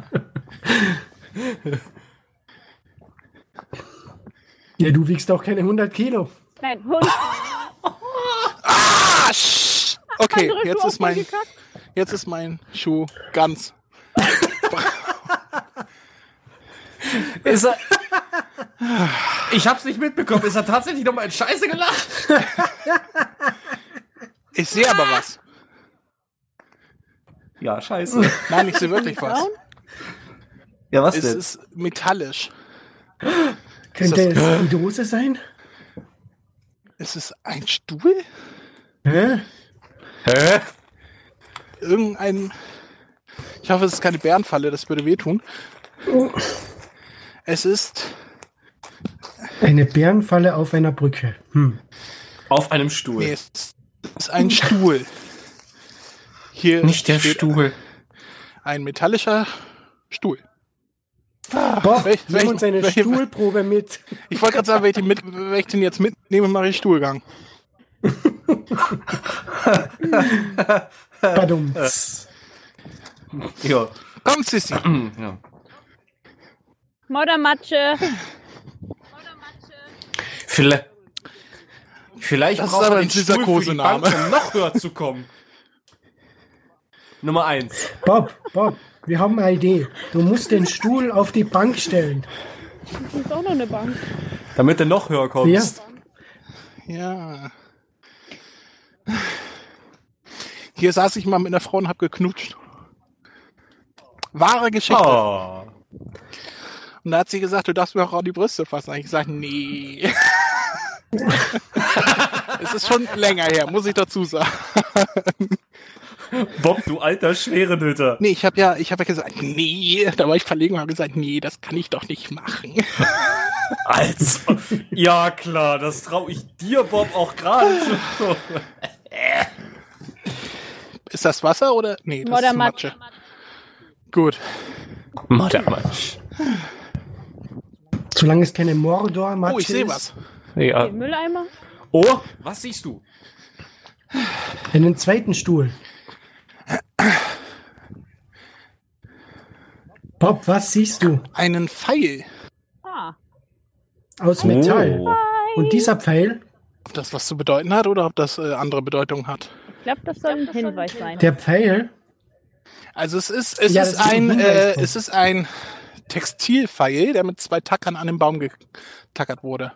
Ja, du wiegst auch keine 100 Kilo. Nein, Hund. Ah, sch- okay, jetzt ist mein, jetzt ist mein Schuh ganz. Ist er. Ich hab's nicht mitbekommen. Ist er tatsächlich nochmal in Scheiße gelacht? Ich sehe aber was. Ja, scheiße. Nein, ich sehe wirklich was. Ja, was Es denn? ist metallisch. Könnte das- es die Dose sein? Ist es ein Stuhl? Hä? Hä? Irgendein. Ich hoffe, es ist keine Bärenfalle, das würde wehtun. Es ist. Eine Bärenfalle auf einer Brücke. Hm. Auf einem Stuhl. Nee, es ist ein Stuhl. Hier Nicht der Stuhl. Ein metallischer Stuhl. Bob, welch- nimm welch- uns eine welche- Stuhlprobe mit. Ich wollte gerade sagen, wenn ich, den mit, wenn ich den jetzt mitnehme, mache ich Stuhlgang. Badum. Ja. Komm, Sissi. ja. Moddermatsche. Vielleicht, vielleicht Das ist braucht aber man ein den Stuhl für die Kosename. Bank, um noch höher zu kommen. Nummer eins. Bob, Bob, wir haben eine Idee. Du musst den Stuhl auf die Bank stellen. Das ist auch noch eine Bank. Damit du noch höher kommst. Ja. Hier saß ich mal mit einer Frau und hab geknutscht. Wahre Geschichte. Oh. Und da hat sie gesagt, du darfst mir auch an die Brüste fassen. Da hab ich gesagt, nee. es ist schon länger her, muss ich dazu sagen. Bob, du alter Schwerenöter. Nee, ich habe ja, ich habe ja gesagt, nee. Da war ich verlegen und habe gesagt, nee, das kann ich doch nicht machen. Also, ja klar, das traue ich dir, Bob, auch gerade zu. Ist das Wasser oder? Nee, das Moddermatsch. ist Matsche. Gut. Moddermatsch. Solange es keine mordor Oh, ich sehe was. Ja. Den Mülleimer? Oh, was siehst du? Einen zweiten Stuhl. Bob, was siehst du? Einen Pfeil. Ah. Aus Metall. Oh. Und dieser Pfeil, Ob das was zu bedeuten hat oder ob das äh, andere Bedeutung hat. Ich glaube, das soll ein Hinweis sein. der Pfeil, Also es ist, es Ja, ist ist ein ein, äh, es ist ein Textilpfeil, der mit zwei Tackern an den Baum getackert wurde.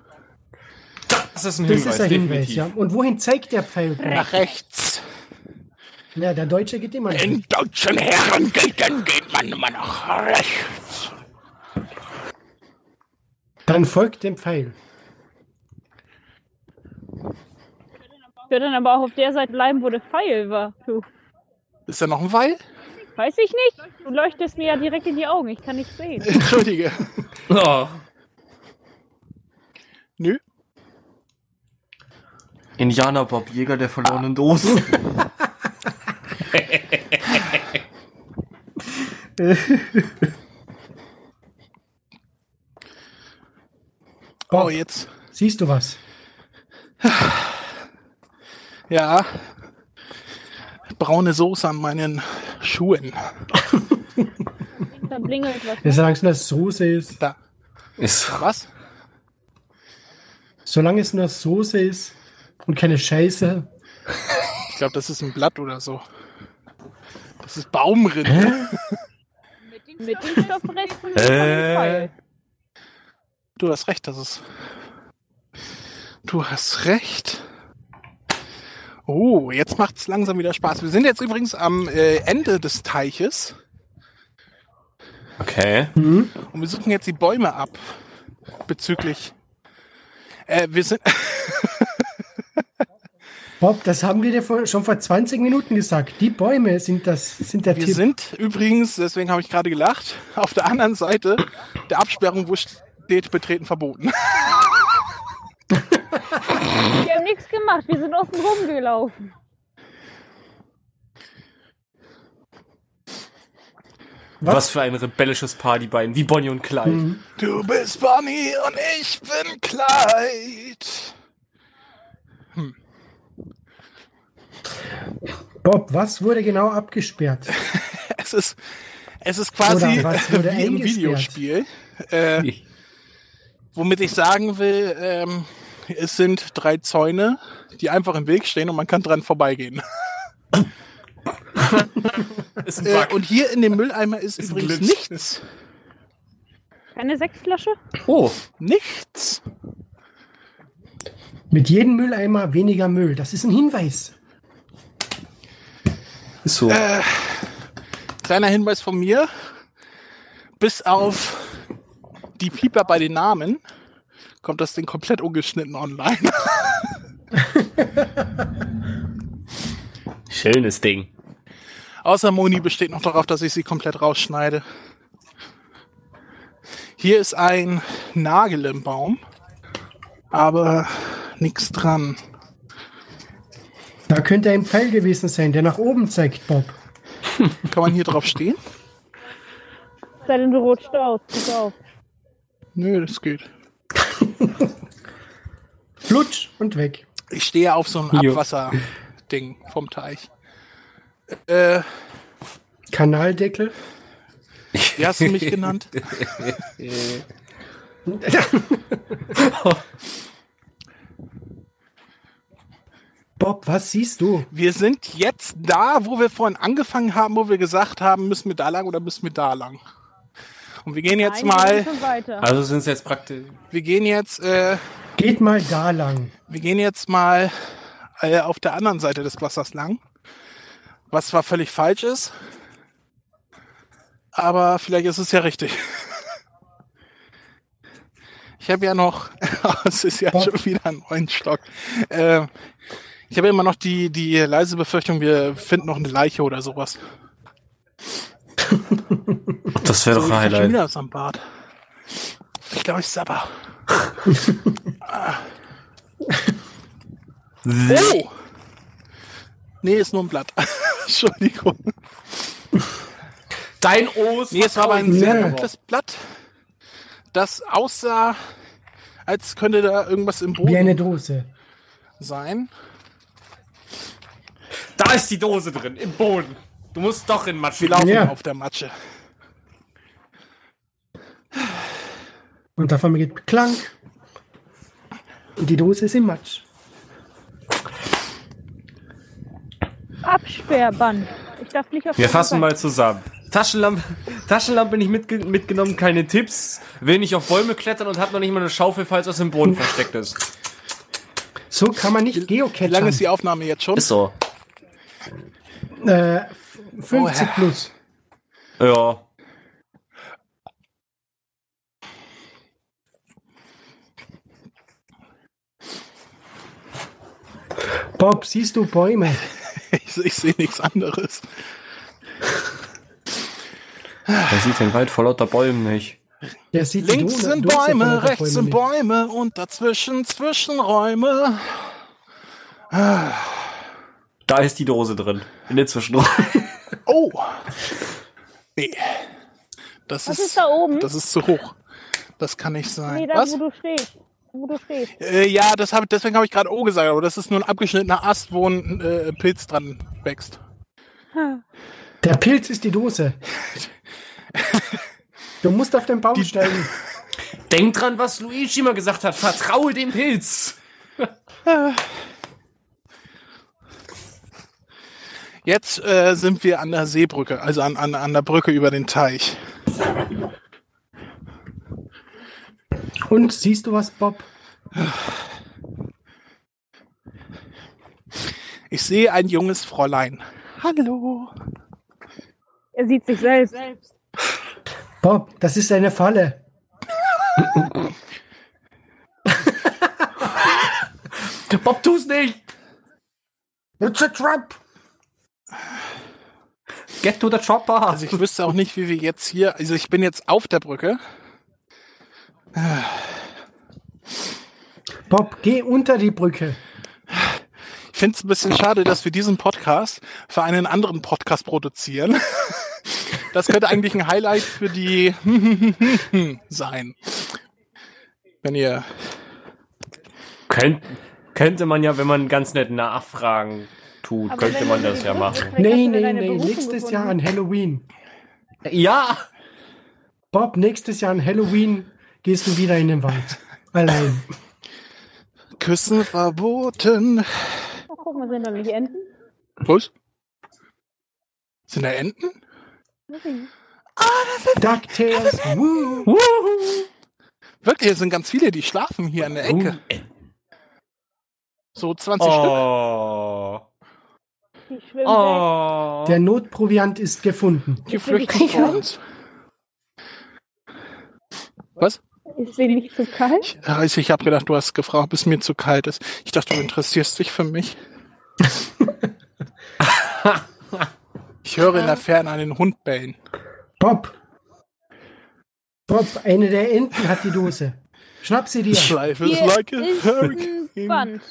Das ist ein das Hinweis, ist ein Hinweis, ja. Und wohin zeigt der Pfeil? Nach rechts. Ja, der Deutsche geht immer nach In deutschen Herrengelten geht man immer nach rechts. Dann folgt dem Pfeil. Ich würde dann aber auch auf der Seite bleiben, wo der Pfeil war. Du. Ist da noch ein Pfeil? Weiß ich nicht. Du leuchtest mir ja direkt in die Augen. Ich kann nicht sehen. Entschuldige. Oh. Nö. Indianer Bob, Jäger der verlorenen Dosen. Oh, jetzt. Siehst du was? Ja. Braune Soße an meinen Schuhen. Da blingelt was. Ja, solange es nur Soße ist. Da. Ist Was? Solange es nur Soße ist und keine Scheiße. glaube, das ist ein Blatt oder so. Das ist Baumrinde. Mit den Stoffresten Äh. Du hast recht, das ist. Du hast recht. Oh, jetzt macht's langsam wieder Spaß. Wir sind jetzt übrigens am äh, Ende des Teiches Okay. und wir suchen jetzt die Bäume ab. Bezüglich. Äh, wir sind. Bob, das haben wir dir vor, schon vor 20 Minuten gesagt. Die Bäume sind das, sind der Wir Tipp. sind übrigens, deswegen habe ich gerade gelacht, auf der anderen Seite der Absperrung, wo steht betreten verboten. Wir haben nichts gemacht, wir sind außen rumgelaufen. Was? für ein rebellisches Partybein, wie Bonnie und Clyde. Du bist Bonnie und ich bin Clyde. Bob, was wurde genau abgesperrt? Es ist, es ist quasi was wie im? Videospiel. Äh, womit ich sagen will, ähm, es sind drei Zäune, die einfach im Weg stehen und man kann dran vorbeigehen. Ist ein Äh, Bug. und hier in dem Mülleimer ist, Ist übrigens nichts. Keine Sektflasche? oh, Nichts. Mit jedem Mülleimer weniger Müll. Das ist ein Hinweis. ist so. Kleiner Hinweis von mir. Bis auf die Pieper bei den Namen kommt das Ding komplett ungeschnitten online. Schönes Ding. Außer Moni besteht noch darauf, dass ich sie komplett rausschneide. Hier ist ein Nagel im Baum, aber nichts dran. Da könnte ein Pfeil gewesen sein, der nach oben zeigt, Bob. Kann man hier drauf stehen? Sei denn, du rutscht aus. Pass auf. Nö, das geht. Flutsch und weg. Ich stehe auf so einem. Abwasserding vom Teich. Äh, Kanaldeckel. wie hast du mich genannt? Bob, was siehst du? Wir sind jetzt da, wo wir vorhin angefangen haben, wo wir gesagt haben, müssen wir da lang oder müssen wir da lang. Und wir gehen jetzt Nein, mal. Also sind es jetzt praktisch. wir gehen jetzt, äh, Geht mal da lang. wir gehen jetzt mal äh, auf der anderen Seite des Wassers lang. Was zwar völlig falsch ist, aber vielleicht ist es ja richtig. Ich habe ja noch, es ist ja schon wieder ein neuen Stock. Äh, ich habe immer noch die, die leise Befürchtung, wir finden noch eine Leiche oder sowas. Das wäre So, doch ich ein Highlight. wieder was am Bart. Ich glaube, ich sabber. oh! Nee, ist nur ein Blatt. Entschuldigung. Dein Os. Nee, es war aber ein sehr dunkles Blatt, das aussah, als könnte da irgendwas im Wie eine Boden Dose. sein. Da ist die Dose drin, im Boden. Du musst doch in Matsch. Wir laufen Ja. auf der Matsche. Und davon geht Klang. Und die Dose ist im Matsch. Absperrband. Ich darf nicht auf Wir fassen mal zusammen. Taschenlampe, Taschenlampe nicht mitge mitgenommen, keine Tipps. Will nicht auf Bäume klettern und hat noch nicht mal eine Schaufel, falls was im Boden versteckt ist. So kann man nicht Wie lange ist geocachen. die Aufnahme jetzt schon? Ist so. Äh, 50 Oh, plus. Ja. Bob, siehst du Bäume? Ich, ich sehe nichts anderes. Wer sieht den Wald vor lauter Bäumen nicht? Der sieht die Links Dose- sind von Bäume, rechts Bäumen sind nicht. Bäume und dazwischen Zwischenräume. Da ist die Dose drin. In den Zwischenräumen. Oh. Nee. Das Was ist, ist da oben? Das ist zu hoch. Das kann nicht sein. Nee, da Was? wo du stehst. Wo du stehst. Äh, ja, das hab, deswegen habe ich gerade O gesagt, aber das ist nur ein abgeschnittener Ast, wo ein äh, Pilz dran wächst. Der Pilz ist die Dose. Du musst auf den Baum steigen. Denk dran, was Luigi mal gesagt hat. Vertraue dem Pilz. Jetzt äh, sind wir an der Seebrücke, also an, an, an der Brücke über den Teich. Und siehst du was, Bob? Ich sehe ein junges Fräulein. Hallo. Er sieht sich selbst. Bob, das ist eine Falle. Bob, tu's nicht! It's a trap. Get to the chopper! Also ich wüsste auch nicht, wie wir jetzt hier. Also ich bin jetzt auf der Brücke. Bob, geh unter die Brücke. Ich finde es ein bisschen schade, dass wir diesen Podcast für einen anderen Podcast produzieren. Das könnte eigentlich ein Highlight für die sein. Wenn ihr. Könnt, könnte man ja, wenn man ganz nett Nachfragen tut, Aber könnte man das ja machen. Nee, nee, nee. Berufung Nächstes Jahr an Halloween. Ja! Bob, nächstes Jahr an Halloween gehst du wieder in den Wald. Allein. Küssen verboten. Oh, guck mal, sind da nicht Enten? Was? Sind da Enten? DuckTales. Woo. Wirklich, es sind ganz viele, die schlafen hier an der Ecke. So 20 Stück. Oh. Schwimmen weg. Oh. Der Notproviant ist gefunden. Die flüchten vor uns. Was? Ist sie nicht zu kalt? Also ich habe gedacht, du hast gefragt, ob es mir zu kalt ist. Ich dachte, du interessierst dich für mich. Ich höre in der Ferne einen Hund bellen. Bob. Bob, eine der Enten hat die Dose. Schnapp sie dir. Life is Hier like a hurricane. Band.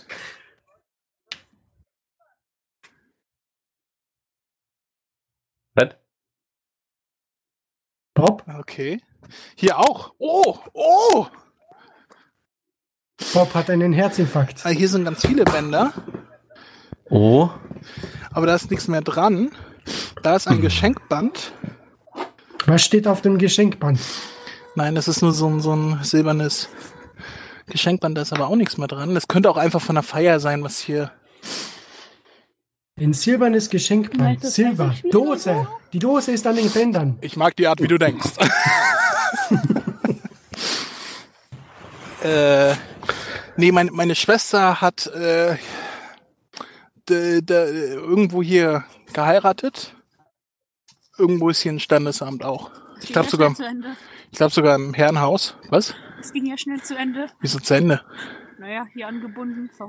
Was? Bob, Okay. Hier auch. Oh, oh. Bob hat einen Herzinfarkt. Ah, Hier sind ganz viele Bänder, Oh. aber da ist nichts mehr dran. Da ist ein Geschenkband. Was steht auf dem Geschenkband? Nein, das ist nur so ein, so ein silbernes Geschenkband, da ist aber auch nichts mehr dran. Das könnte auch einfach von der Feier sein, was hier. Ein silbernes Geschenkband. Du, das Silber. Dose. Die Dose ist an den Bändern. Ich mag die Art, wie du denkst. äh, nee, mein, meine Schwester hat äh, d, d, irgendwo hier geheiratet. Irgendwo ist hier ein Standesamt auch. Ich glaube ja sogar, ich glaube sogar im Herrenhaus. Was? Es ging ja schnell zu Ende. Wieso zu Ende? Naja, hier angebunden.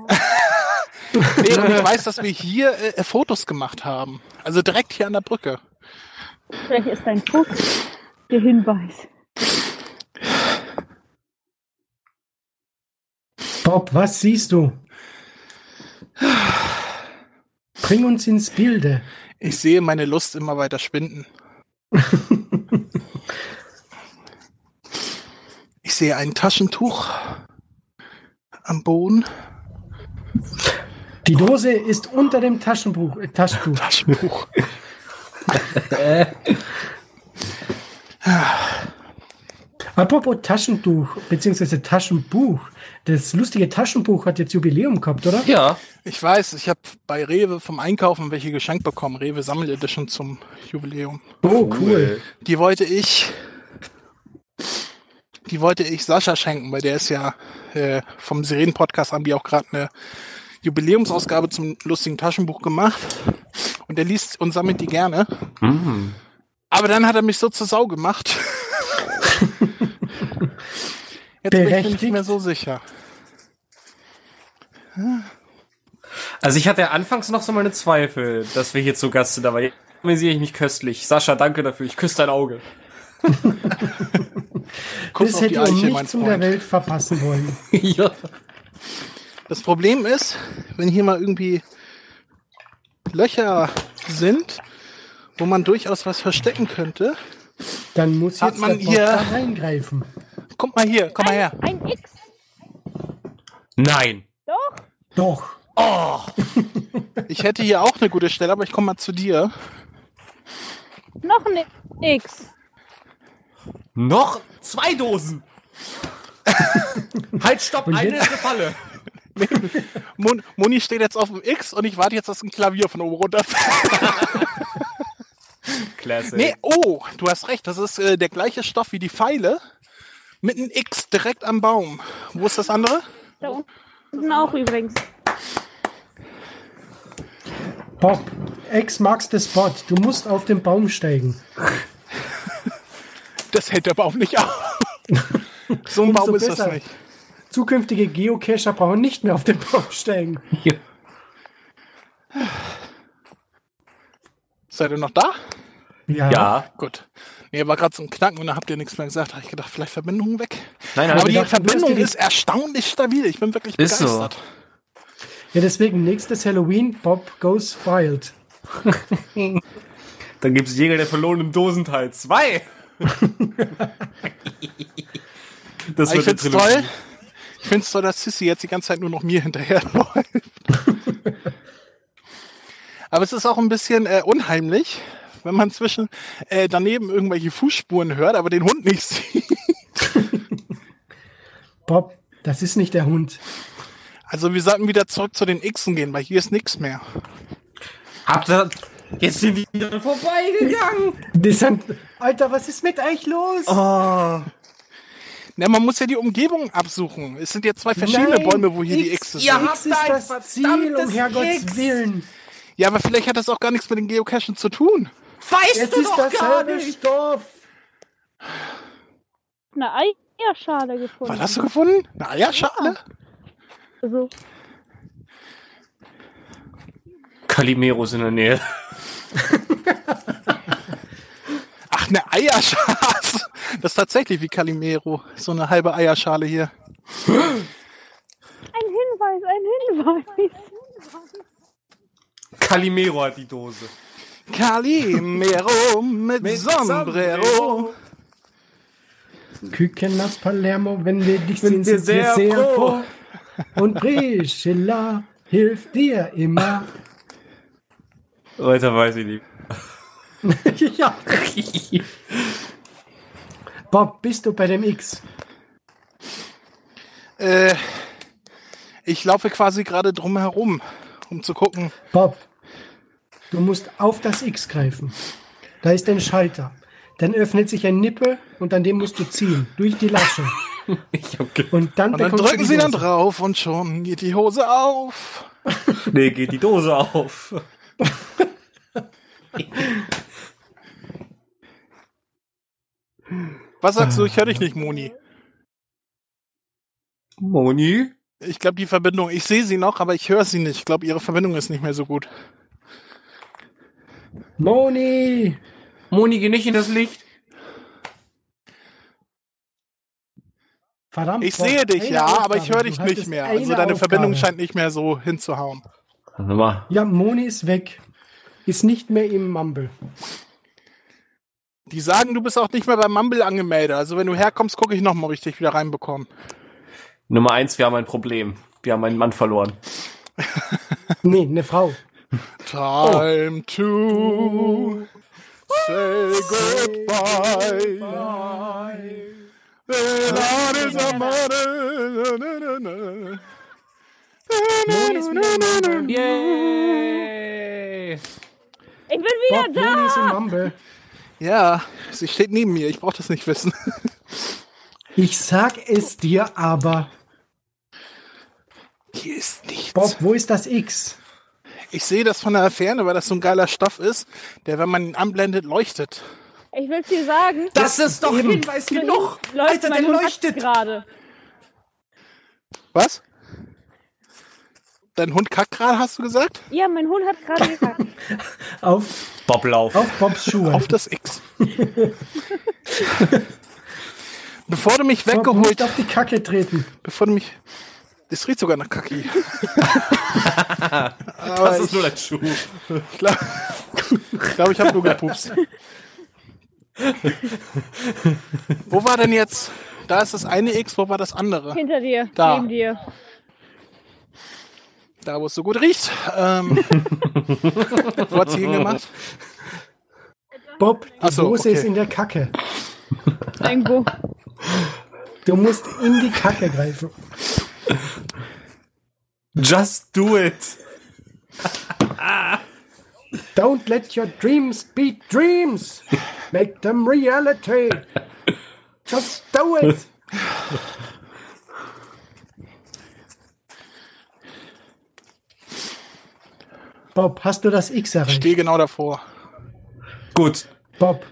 Nee, und ich weiß, dass wir hier äh, Fotos gemacht haben. Also direkt hier an der Brücke. Vielleicht ist dein Fuß der Hinweis. Bob, was siehst du? Bring uns ins Bilde. Ich sehe meine Lust immer weiter schwinden. Ich sehe ein Taschentuch am Boden. Die Dose ist unter dem Taschenbuch, äh, Taschentuch. Taschentuch. Apropos Taschentuch, beziehungsweise Taschenbuch. Das lustige Taschenbuch hat jetzt Jubiläum gehabt, oder? Ja. Ich weiß, ich habe bei Rewe vom Einkaufen welche geschenkt bekommen. Rewe Sammeledition zum Jubiläum. Oh, cool. Die wollte ich, die wollte ich Sascha schenken, weil der ist ja äh, vom Sirenen-Podcast haben die auch gerade eine Jubiläumsausgabe zum lustigen Taschenbuch gemacht. Und der liest und sammelt die gerne. Mm. Aber dann hat er mich so zur Sau gemacht. Jetzt bin ich mir nicht Berechtigt. mehr so sicher. Also ich hatte ja anfangs noch so meine Zweifel, dass wir hier zu Gast sind, aber jetzt amüsiere ich mich köstlich. Sascha, danke dafür. Ich küsse dein Auge. Kuss Das hätte die ihr um Eiche, mein nichts um der Freund. Welt verpassen wollen. ja. Das Problem ist, wenn hier mal irgendwie Löcher sind, wo man durchaus was verstecken könnte. Dann muss jetzt man hier- da reingreifen. Guck mal hier, komm mal her. Ein X. Nein. Doch. Doch. Oh. Ich hätte hier auch eine gute Stelle, aber ich komme mal zu dir. Noch ein X. Noch zwei Dosen. halt, stopp, eine ist eine Falle. Mon Moni steht jetzt auf dem X und ich warte jetzt, dass ein Klavier von oben runter Classic. Nee, oh, du hast recht. Das ist äh, der gleiche Stoff wie die Pfeile. Mit einem X direkt am Baum. Wo ist das andere? Da unten auch übrigens. Bob, X marks the spot. Du musst auf den Baum steigen. Das hält der Baum nicht auf. so ein Umso Baum ist besser. das nicht. Zukünftige Geocacher brauchen nicht mehr auf den Baum steigen. Hier. Seid ihr noch da? Ja. Gut. Nee, war gerade so ein Knacken und da habt ihr nichts mehr gesagt. Da habe ich gedacht, vielleicht Verbindung weg. Nein, nein, Aber die Verbindung ist erstaunlich stabil. Ich bin wirklich Ist so. begeistert. Ja, deswegen nächstes Halloween, Bob goes wild. Dann gibt's Jäger der verlorenen Dosen Teil 2. das Aber ich wird find's toll. Ich find's toll, dass Sissy jetzt die ganze Zeit nur noch mir hinterherläuft. Aber es ist auch ein bisschen äh, unheimlich, wenn man zwischen äh, daneben irgendwelche Fußspuren hört, aber den Hund nicht sieht. Bob, das ist nicht der Hund. Also wir sollten wieder zurück zu den Xen gehen, weil hier ist nichts mehr. Habt ihr. Jetzt sind die wieder vorbeigegangen. Die sind, Alter, was ist mit euch los? Na, man muss ja die Umgebung absuchen. Es sind ja zwei verschiedene Nein, Bäume, wo hier die X- Xen Ja. sind. X ist Habt ein das Ziel, um Herrgotts X. Willen. Ja, aber vielleicht hat das auch gar nichts mit den Geocachen zu tun. Weißt Es du ist doch gar nicht. Stoff. Eine Eierschale gefunden. Was hast du gefunden? Eine Eierschale? Also, Calimeros in der Nähe. Eine Eierschale. Das ist tatsächlich wie Calimero. So eine halbe Eierschale hier. ein Hinweis, ein Hinweis. Calimero hat die Dose. Calimero mit, Mit Sombrero. Küken aus Palermo, wenn wir dich Sind sind wir sehr sehr froh. froh. Und Brischela hilft dir immer. Weiter weiß ich nicht. ja. Bob, bist du bei dem X? Äh, ich laufe quasi gerade drum herum, um zu gucken. Bob, du musst auf das X greifen. Da ist ein Schalter. Dann öffnet sich ein Nippel und an dem musst du ziehen. Durch die Lasche. Ich hab ge Und dann, Und dann drücken sie dann drauf und schon geht die Hose auf. nee, geht die Dose auf. Was sagst du? Ich höre dich nicht, Moni. Moni? Ich glaube, die Verbindung, ich sehe sie noch, aber ich höre sie nicht. Ich glaube, ihre Verbindung ist nicht mehr so gut. Moni! Moni, geh nicht in das Licht. Verdammt. Ich sehe dich, ja, aber ich Aufgabe. höre dich nicht mehr. Also deine Aufgabe. Verbindung scheint nicht mehr so hinzuhauen. Ja, Moni ist weg. Ist nicht mehr im Mumble. Die sagen, du bist auch nicht mehr bei Mumble angemeldet. Also wenn du herkommst, gucke ich nochmal, ob ich dich wieder reinbekomme. Nummer eins, wir haben ein Problem. Wir haben einen Mann verloren. Nee, eine Frau. Time to say goodbye. The Lord is a. Yay! Ich bin wieder Bob, da. Mumble. Ja, sie steht neben mir. Ich brauche das nicht wissen. Ich sag es dir aber. Hier ist nichts. Bob, wo ist das X? Ich sehe das von der Ferne, weil das so ein geiler Stoff ist, der, wenn man ihn anblendet, leuchtet. Ich will dir sagen, Das ist doch Eben. Hinweis genug! Alter, der Hund leuchtet! gerade. Was? Dein Hund kackt gerade, hast du gesagt? Ja, mein Hund hat gerade gekackt. Auf, Bob, lauf. auf Bobs Schuhe. Auf das X. Bevor du mich weggeholt, nicht auf die Kacke treten. bevor du mich. Das riecht sogar nach Kacki. Das ist nur dein Schuh. Ich glaube, ich, glaub, ich habe nur gepupst. wo war denn jetzt? Da ist das eine X, wo war das andere? Hinter dir, Da. neben dir. Da, wo es so gut riecht. Ähm, wo hat sie hingemacht? Bob, die so, Dose okay. ist in der Kacke. Irgendwo. Du musst in die Kacke greifen. Just do it. Don't let your dreams be dreams. Make them reality. Just do it. Bob, hast du das X Ich erreicht? stehe genau davor. Gut. Bob,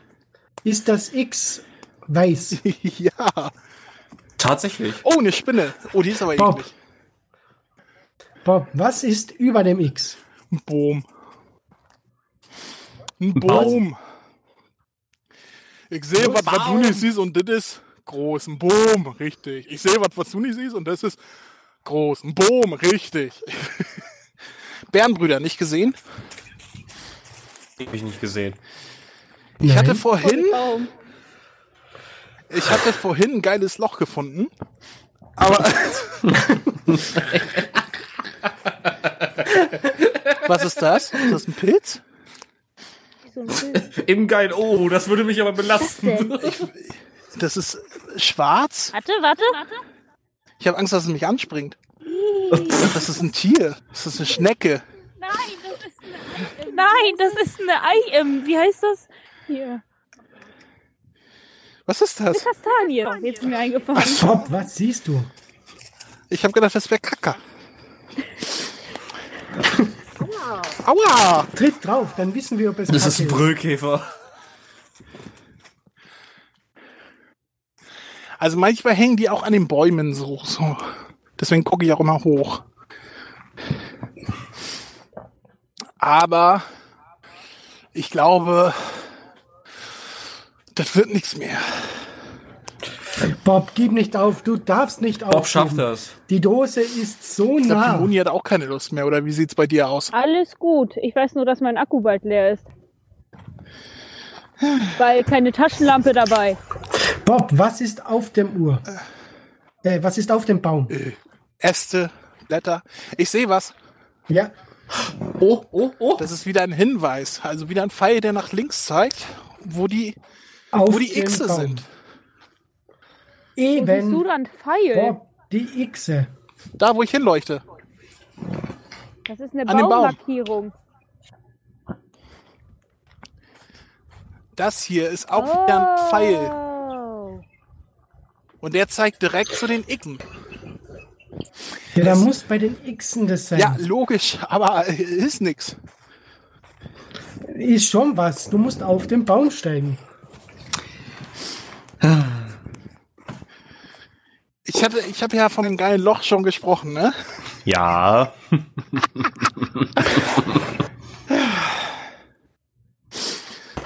ist das X weiß? ja. Tatsächlich. Oh, eine Spinne. Oh, die ist aber Bob. eklig. Bob, was ist über dem X? Ein Boom. Ein Boom. Ich sehe was, was du nicht siehst und das ist groß. Ein Boom, richtig. Ich sehe was, was du nicht siehst und das ist groß. Ein Boom, richtig. Bärenbrüder, nicht gesehen? Hab ich nicht gesehen. Ich hatte vorhin, ich hatte vorhin ein geiles Loch gefunden. Aber. Was ist das? Ist das ein Pilz? So ein Bild. Eben geil. Oh, das würde mich aber belasten. denn? Das ist schwarz. Warte, warte. Ich habe Angst, dass es mich anspringt. Das ist ein Tier. Das ist eine Schnecke. Nein, das ist eine. Nein, das ist eine Ei. Wie heißt das? Hier. Was ist das? Kastanie. Oh, jetzt ist mir eingefallen. Bob, was siehst du? Ich habe gedacht, das wäre Kacker. Aua! Tritt drauf, dann wissen wir, ob es Das ist ein Brüllkäfer. Also manchmal hängen die auch an den Bäumen so. so. Deswegen gucke ich auch immer hoch. Aber ich glaube, das wird nichts mehr. Bob, gib nicht auf, du darfst nicht aufgeben. Bob schafft das. Die Dose ist so Ich glaube, die nah. Moni hat auch keine Lust mehr. Oder wie sieht's bei dir aus? Alles gut. Ich weiß nur, dass mein Akku bald leer ist. Weil keine Taschenlampe dabei. Bob, was ist auf dem Uhr? Äh, was ist auf dem Baum? Äste, Blätter. Ich sehe was. Ja, Oh, oh, oh. Das ist wieder ein Hinweis. Also wieder ein Pfeil, der nach links zeigt, wo die, auf wo die Xe Baum. sind. Wo siehst du Eben, dann Pfeil? Bob, die Xe. Da, wo ich hinleuchte. Das ist eine An dem Baum. Baumarkierung. Das hier ist auch wieder ein Pfeil. Oh. Und der zeigt direkt zu den Icken. Ja, da muss bei den Xen das sein. Ja, logisch, aber ist nix. Ist schon was. Du musst auf den Baum steigen. Ich hatte, ich habe ja von dem geilen Loch schon gesprochen, ne? Ja.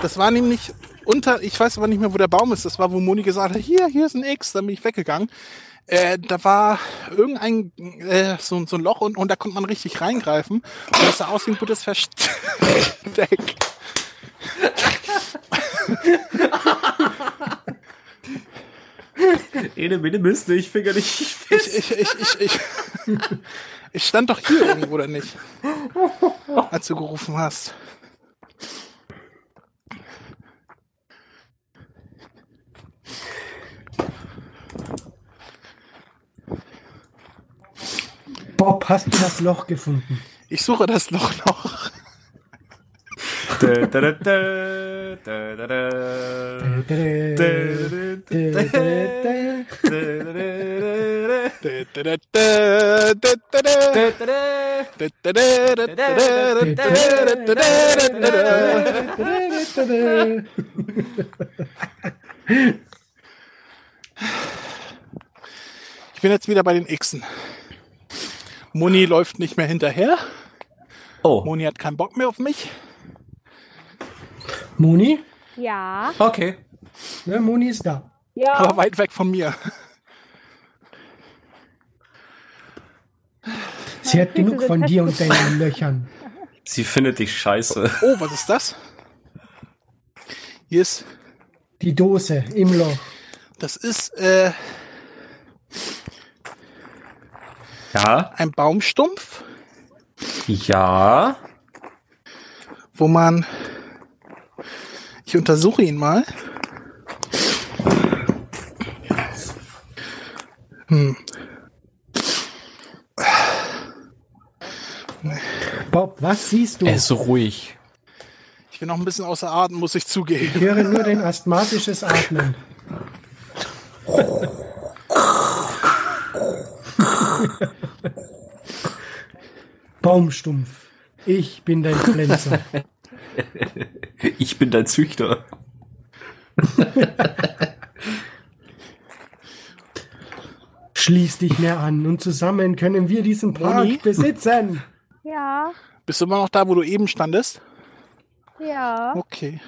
Das war nämlich unter, ich weiß aber nicht mehr, wo der Baum ist. Das war, wo Moni gesagt hat, hier, hier ist ein X, dann bin ich weggegangen. Äh, da war irgendein äh, so, so ein Loch und, und da konnte man richtig reingreifen. Und das sah aus wie ein gutes Versteck. Ene, Mene, Miste, ich finger dich Ich, ich, ich, ich, ich, ich stand doch hier irgendwo, oder nicht? Als du gerufen hast. Bob, hast du das Loch gefunden? Ich suche das Loch noch. Da, da, da, da, da, da, da. Ich bin jetzt wieder bei den Xen. Moni läuft nicht mehr hinterher. Oh, Moni hat keinen Bock mehr auf mich. Moni? Ja. okay. Ja, Moni ist da. Ja. aber weit weg von mir. Sie hat genug von dir und deinen Löchern. Sie findet dich scheiße. Oh, was ist das? Hier ist, Die Dose im Loch. das ist äh, Ja? ein Baumstumpf, Ja? wo man, ich untersuche ihn mal. Hm. was siehst du? Er ist so ruhig. Ich bin noch ein bisschen außer Atem, muss ich Ich zugeben. höre nur dein asthmatisches Atmen. Baumstumpf. Ich bin dein Pflänzer. Ich bin dein Züchter. Schließ dich mir an und zusammen können wir diesen Park Moni? besitzen. Ja, Bist du immer noch da, wo du eben standest? ja, Okay.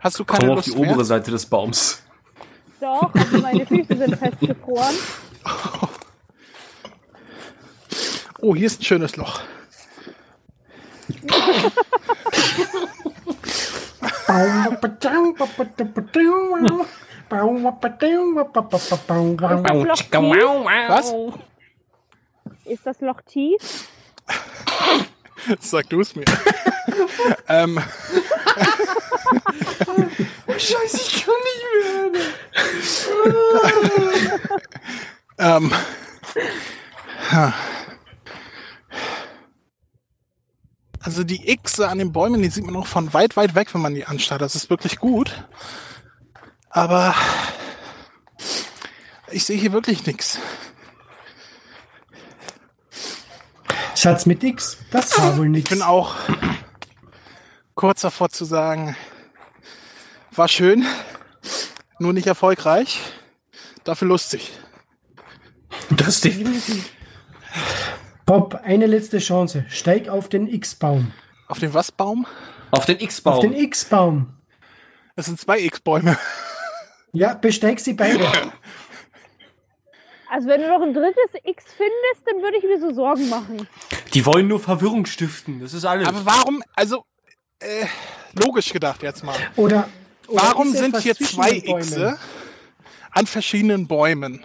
Hast du Komm keine auf Lust die mehr? obere Seite des Baums. doch, also meine Füße sind festgefroren. Oh, hier ist ein schönes Loch. Was? Ist das Loch tief? Sag du es mir. ähm, Scheiße, ich kann nicht mehr. ähm, ha. Also die X an den Bäumen, die sieht man auch von weit, weit weg, wenn man die anstarrt. Das ist wirklich gut. Aber ich sehe hier wirklich nichts. Schatz mit X, das war wohl Ich nichts. bin auch kurz davor zu sagen, war schön, nur nicht erfolgreich, dafür lustig. Das definitiv. Bob, eine letzte Chance. Steig auf den X-Baum. Auf dem Wasbaum? Auf den Auf X-Baum. den X-Baum. Es sind zwei X-Bäume. Ja, besteig sie beide. Also wenn du noch ein drittes X findest, dann würde ich mir so Sorgen machen. Die wollen nur Verwirrung stiften. Das ist alles. Aber warum, also, äh, logisch gedacht jetzt mal. Oder, oder Warum sind hier zwei den? Xe an verschiedenen Bäumen?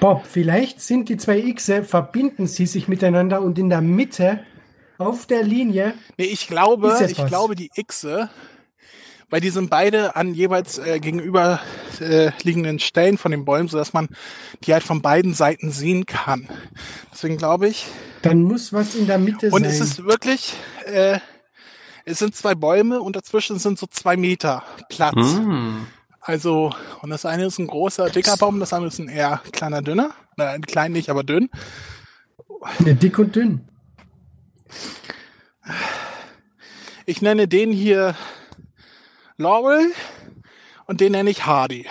Bob, vielleicht sind die zwei Xe, verbinden sie sich miteinander und in der Mitte auf der Linie. Nee, ich glaube, Ist ich glaube, die Xe, weil die sind beide an jeweils äh, gegenüber äh, liegenden Stellen von den Bäumen, sodass man die halt von beiden Seiten sehen kann. Deswegen glaube ich, Dann muss was in der Mitte Und sein. es ist wirklich, äh, es sind zwei Bäume und dazwischen sind so zwei Meter Platz. Hm. Also, und das eine ist ein großer, dicker Baum, das andere ist ein eher kleiner, dünner. Nein, klein nicht, aber dünn. Ja, dick und dünn. Ich nenne den hier Laurel und den nenne ich Hardy.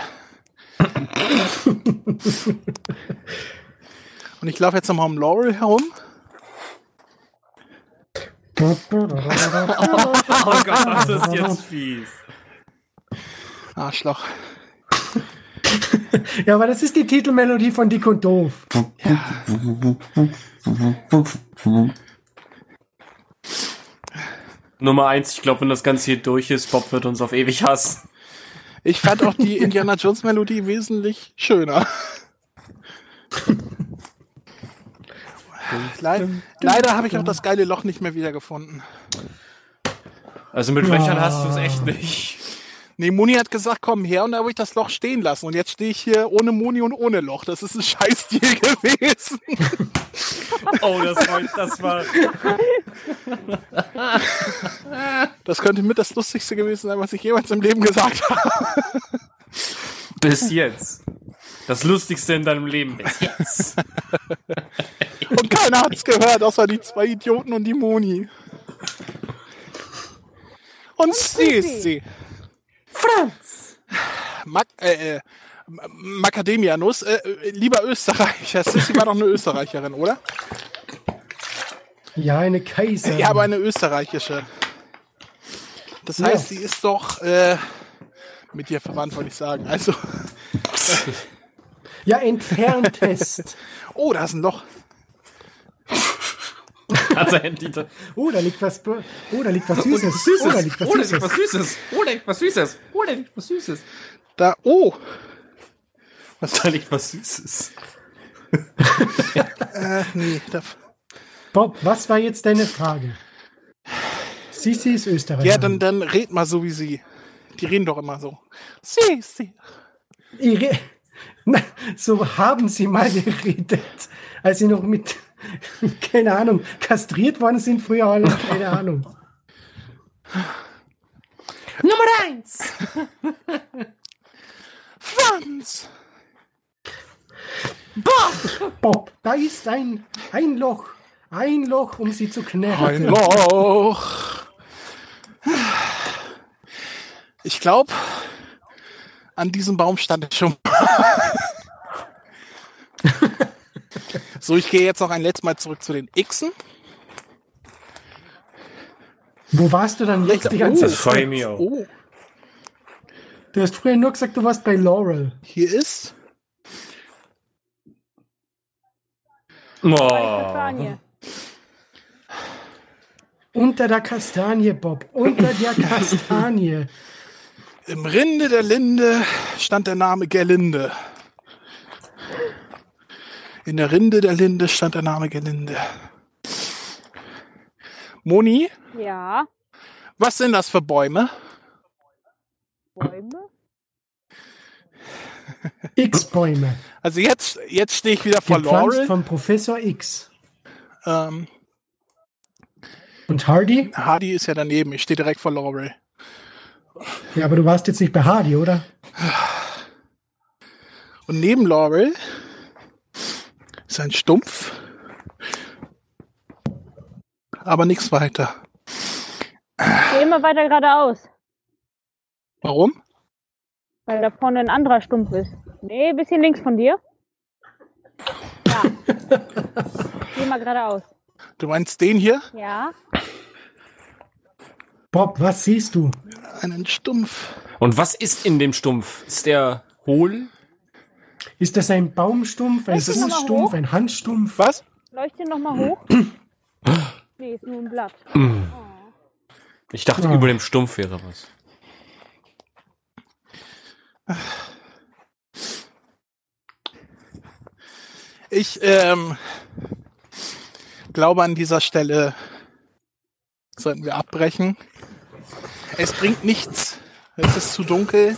und ich laufe jetzt nochmal um Laurel herum. Oh Gott, das ist jetzt fies. Arschloch. Ja, aber das ist die Titelmelodie von Dick und Doof. Nummer eins, ich glaube, wenn das Ganze hier durch ist, Bob wird uns auf ewig hassen. Ich fand auch die Indiana Jones Melodie wesentlich schöner. Leid, leider habe ich auch das geile Loch nicht mehr wiedergefunden. Also mit Löchern hast du es echt nicht. Nee, Moni hat gesagt, komm her und da habe ich das Loch stehen lassen. Und jetzt stehe ich hier ohne Moni und ohne Loch. Das ist ein Scheißdeal gewesen. Oh, das war, das war. Das könnte mit das Lustigste gewesen sein, was ich jemals im Leben gesagt habe. Bis jetzt. Das Lustigste in deinem Leben bis jetzt. Und keiner hat's gehört, außer die zwei Idioten und die Moni. Und sie ist sie. Franz! Mac äh, äh, Macadamianus, äh, lieber Österreicher. Sissy war doch eine Österreicherin, oder? Ja, eine Kaiser. Ja, aber eine österreichische. Das heißt, sie ist doch äh, mit dir verwandt, wollte ich sagen. Also, ja entferntest. oh, da ist ein Loch. Hat sein Handy da. Oh, da liegt was. Oh, da liegt was Süßes. Oh, da liegt was Oh, da liegt was Süßes. Süßes. Oh, da liegt was Süßes. Oh, da liegt was Süßes. Da, oh, Da liegt was Süßes. äh, nee, da, Bob, was war jetzt deine Frage? Sisi ist Österreicher. ja, dann, dann red mal so wie sie. Die reden doch immer so. Sie, sie. Ihre, na, so haben sie mal geredet, als sie noch mit Keine Ahnung. Kastriert worden sind früher alle. Keine Ahnung. Nummer eins. Franz! Bob, da ist ein, ein Loch. Ein Loch, um sie zu Ein knärren. Loch. Ich glaube, an diesem Baum stand ich schon. So, ich gehe jetzt noch ein letztes Mal zurück zu den Xen. Wo warst du dann jetzt die ganze Zeit? mich auch. Oh, Du hast früher nur gesagt, du warst bei Laurel. hier ist. Oh. Kastanie. Unter der Kastanie, Bob. Unter der Kastanie. Im Rinde der Linde stand der Name Gerlinde. In der Rinde der Linde stand der Name Gerlinde. Moni, Ja. was sind das für Bäume? Bäume? X-Bäume. Also jetzt, jetzt stehe ich wieder vor Laurel. von Professor X. Ähm, Und Hardy? Hardy ist ja daneben. Ich stehe direkt vor Laurel. Ja, aber du warst jetzt nicht bei Hardy, oder? Und neben Laurel ein Stumpf. Aber nichts weiter. Geh immer weiter geradeaus, Warum? weil da vorne ein anderer Stumpf ist. Nee, bisschen links von dir. Ja. Geh mal geradeaus. Du meinst den hier? Ja. Bob, was siehst du? Einen Stumpf. Und was ist in dem Stumpf? Ist der hohl? Ist das ein Baumstumpf, ein nochmal Fußstumpf, ein Handstumpf? Was? Leuchte noch mal hoch. Nee, ist nur ein Blatt. Ich dachte, Ja. über dem Stumpf wäre was. Ich ähm, glaube, an dieser Stelle sollten wir abbrechen. Es bringt nichts. Es ist zu dunkel.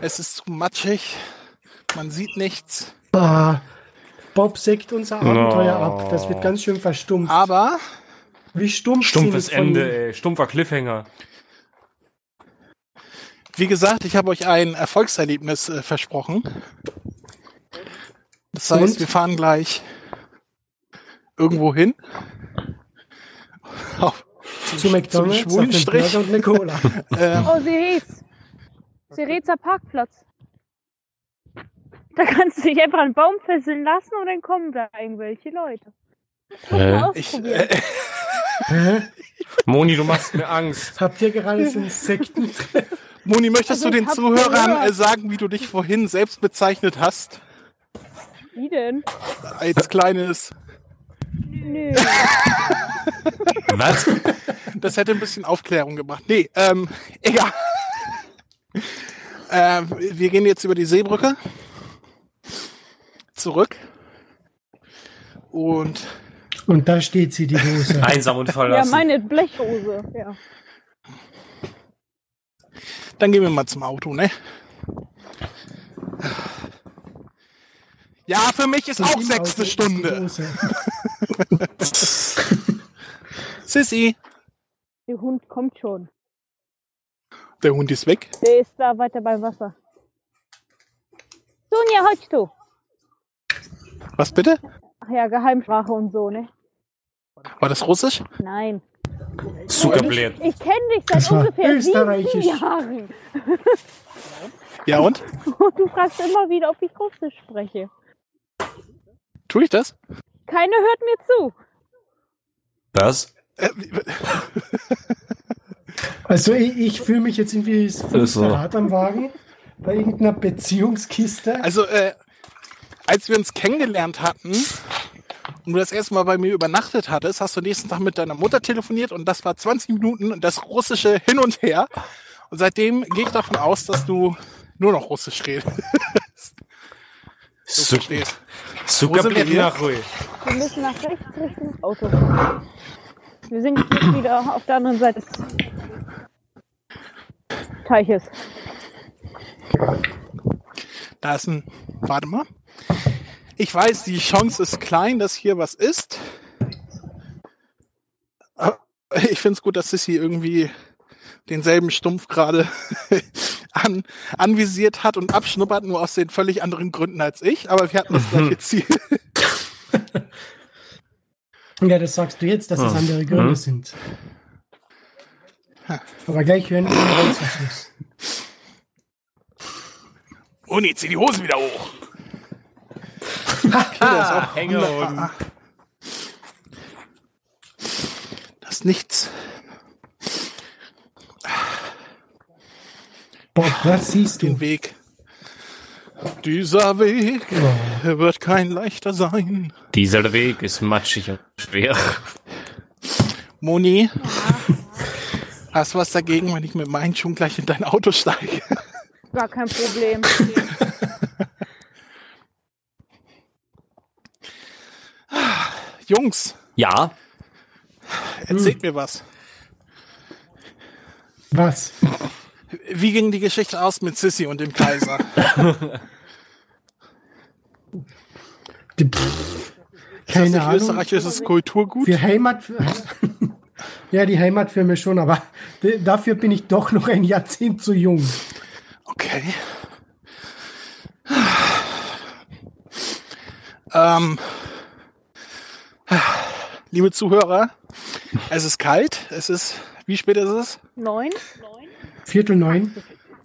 Es ist zu matschig. Man sieht nichts. Bah. Bob sägt unser Abenteuer ab. Das wird ganz schön verstummt. Aber Wie stumpf Stumpfes Ende, ey. Stumpfer Cliffhanger. wie gesagt, ich habe euch ein Erfolgserlebnis äh, versprochen. Das heißt, Und? wir fahren gleich irgendwo hin. Auf, Zu McDonalds auf schwulen einen Strich. Burger und eine Cola. ähm, Oh, Ceres. Cerezer Parkplatz. Da kannst du dich einfach einen Baum fesseln lassen und dann kommen da irgendwelche Leute. Mal ich, äh, Hä? Moni, du machst mir Angst. Habt ihr gerade so Insekten? Moni, möchtest Also du den Zuhörern gehört. äh, sagen, wie du dich vorhin selbst bezeichnet hast? Wie denn? Als kleines. Nö. Was? Das hätte ein bisschen Aufklärung gebracht. Nee, ähm, egal. äh, wir gehen jetzt über die Seebrücke. Zurück. Und Und da steht sie, die Dose. Einsam und Ja, verlassen. meine Blechhose. Ja. dann gehen wir mal zum Auto, ne? Ja, für mich ist auch Im sechste Auto Stunde. Sissi, Der Hund kommt schon. der Hund ist weg. Der ist da weiter beim Wasser. Sonja, heute du. Was bitte? Ach ja, Geheimsprache und so, ne? War das Russisch? Nein. Zugebläht. Ich kenne dich seit Das war ungefähr sieben. Jahren. Ja und? Und du fragst immer wieder, ob ich Russisch spreche. Tue ich das? Keiner hört mir zu. Was? Äh, Also ich, ich fühle mich jetzt irgendwie das so. Rad am Wagen bei irgendeiner Beziehungskiste. Also, äh, als wir uns kennengelernt hatten und du das erste Mal bei mir übernachtet hattest, hast du nächsten Tag mit deiner Mutter telefoniert und das war 20 Minuten und das russische Hin und Her. Und seitdem gehe ich davon aus, dass du nur noch Russisch redest. Du verstehst. Hier? nach Ruhe. Wir müssen nach rechts Richtung Auto. Wir sind jetzt wieder auf der anderen Seite des Teiches. Da ist ein, warte mal. Ich weiß, die Chance ist klein, dass hier was ist. Aber Ich finde es gut, dass Sissy irgendwie denselben Stumpf gerade an, anvisiert hat und abschnuppert, nur aus den völlig anderen Gründen als ich. Aber wir hatten das gleiche Ziel. Ja, das sagst du jetzt, dass es Hm. andere Gründe Hm. sind. Aber gleich hören wir den Reißverschluss. Uni, zieh die Hose wieder hoch. Okay, das ist auch Hängehoden. Das ist nichts. Bob, was siehst Den du? Weg. Dieser Weg Oh. wird kein leichter sein. Dieser Weg ist matschig und schwer. Moni, hast du was dagegen, wenn ich mit meinen Schuhen gleich in dein Auto steige? Gar kein Problem. Jungs, Ja, erzählt mir was. Was? Wie ging die Geschichte aus mit Sissy und dem Kaiser? Die, pff, Ist das keine nicht Ahnung. österreichisches Kulturgut? Für Heimat. Ja, die Heimatfilme schon, aber dafür bin ich doch noch ein Jahrzehnt zu jung. Okay. Ähm, liebe Zuhörer, es ist kalt. Es ist, wie spät ist es? Neun? Viertel neun.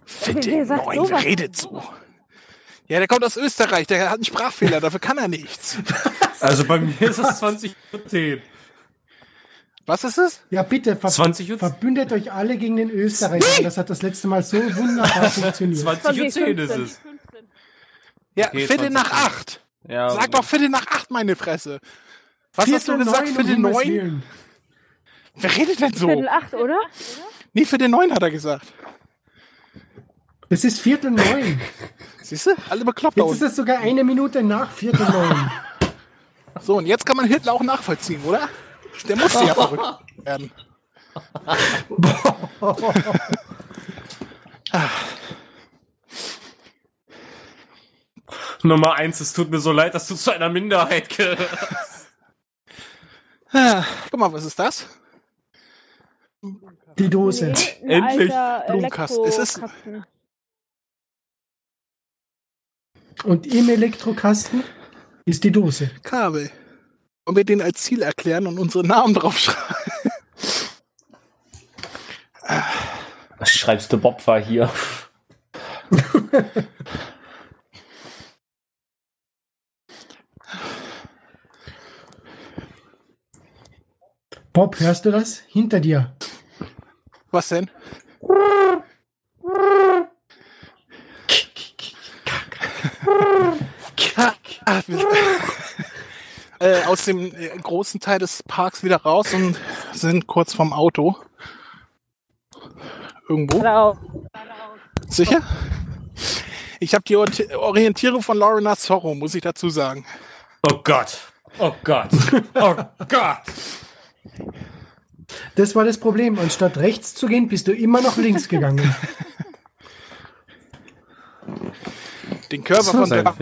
Sagt neun, sowas? wer redet so? Ja, der kommt aus Österreich, der hat einen Sprachfehler, dafür kann er nichts. also bei mir ist es 20 Uhr 10. Was ist es? Ja, bitte, ver 20 Uhr- verbündet euch alle gegen den Österreicher. Das hat das letzte Mal so wunderbar funktioniert. 20 Uhr 10 ist 15. es. Ja, Okay, Viertel 20 nach acht. Ja, Sag doch Viertel nach acht, meine Fresse. Was hast du gesagt? Viertel Himmels neun? Wer redet denn so? Viertel acht, oder? Nee, Viertel neun hat er gesagt. Es ist Viertel neun. Siehst du? Alle bekloppt Jetzt ist es sogar eine Minute nach Viertel neun. So, und jetzt kann man Hitler auch nachvollziehen, oder? Der musste ja verrückt werden. Nummer eins, es tut mir so leid, dass du zu einer Minderheit gehörst. Ah, Guck mal, was ist das? Die Dose. Nee, ein Endlich. Blumenkasten. Es ist-. Und im Elektrokasten ist die Dose. Kabel. Und wir den als Ziel erklären und unsere Namen draufschreiben. Was schreibst du, Bob war hier? Bob, hörst du das? Hinter dir. Was denn? Wir- äh, aus dem äh, großen Teil des Parks wieder raus und sind kurz vorm Auto. Irgendwo. Drauf. Sicher? Ich habe die Ori- Orientierung von Lorena Zorro, muss ich dazu sagen. Oh Gott. Oh Gott. Oh Gott. Das war das Problem. Anstatt rechts zu gehen, bist du immer noch links gegangen. Den Körper So von der.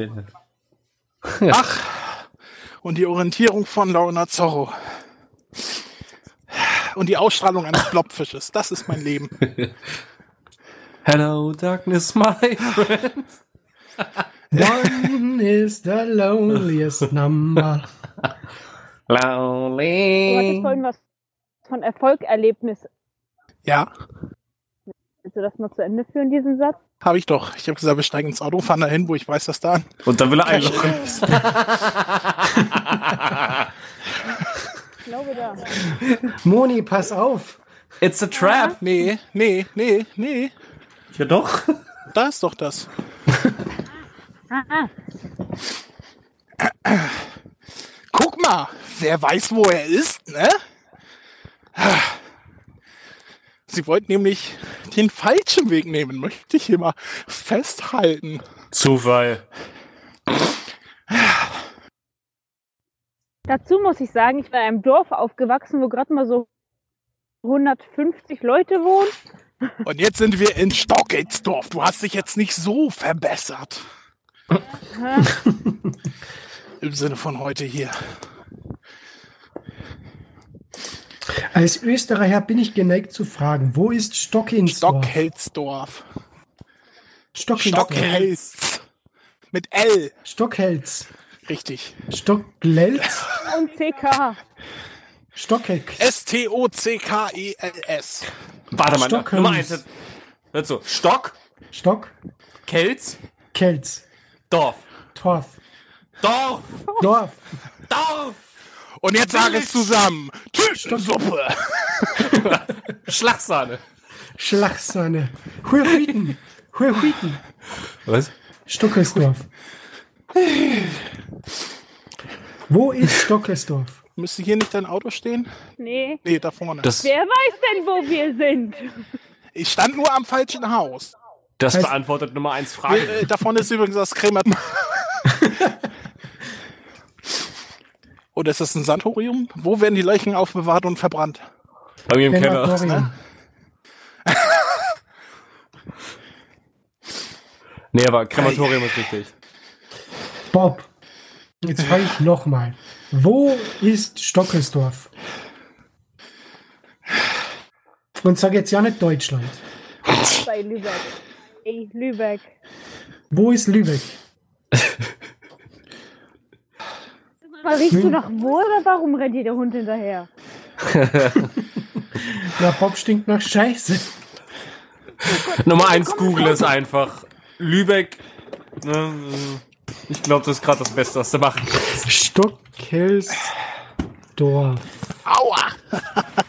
Ach, und die Orientierung von Lorena Zorro. Und die Ausstrahlung eines Blobfisches. Das ist mein Leben. Hello, darkness, my friend. One is the loneliest number. Du hattest Lonely. vorhin was von Erfolgerlebnis. Ja, Willst du das noch zu Ende führen, diesen Satz? habe ich doch. Ich habe gesagt, wir steigen ins Auto, fahren dahin, wo ich weiß, dass da Und dann will er einlochen. Ich glaube da. Moni, pass auf. It's a trap. Nee, nee, nee, nee. Ja doch. Da ist doch das. Guck mal, wer weiß, wo er ist, ne? Sie wollten nämlich den falschen Weg nehmen, möchte ich hier mal festhalten. Zufall. Dazu muss ich sagen, ich war in einem Dorf aufgewachsen, wo gerade mal so 150 Leute wohnen. Und jetzt sind wir in Stockelsdorf. Du hast dich jetzt nicht so verbessert. Im Sinne von heute hier. Als Österreicher bin ich geneigt zu fragen, wo ist Stockinsdorf? Stockheldsdorf. Stockinsdorf. Stockhels. Mit L. Stockhelz. Richtig. Stocklelz. Und CK. Stockheck. S-T-O-C-K-E-L-S. Warte mal, Stock- Nummer eins. Hört so. Stock, Stock. Kelz, Kelz. Dorf. Torf. Dorf, Dorf. Dorf. Und jetzt sag es zusammen. Tütensuppe. Schlagsahne. Schlagsahne. Huerhuiten. Huerhuiten. Was? Stockelsdorf. Wo ist Stockelsdorf? Müsste hier nicht dein Auto stehen? Nee. Nee, da vorne. Das, Wer weiß denn, wo wir sind? ich stand nur am falschen Haus. das Heißt- beantwortet Nummer eins Frage. Äh, da vorne ist übrigens das Crema. Oder ist das ein Sanatorium? Wo werden die Leichen aufbewahrt und verbrannt? Bei mir im Keller. Krematorium. Nee, aber Krematorium ist richtig. Bob. Jetzt frage ich nochmal. Wo ist Stockelsdorf? Und sag jetzt ja nicht Deutschland. Bei Lübeck. Ey, Lübeck. Wo ist Lübeck? Mal riechst du nach wo oder warum rennt dir der Hund hinterher? Na, Bob stinkt nach Scheiße. Nummer eins Google ist einfach. Lübeck. ne, Ich glaube, das ist gerade das Beste, was du machen kannst. Stockelsdorf. Aua!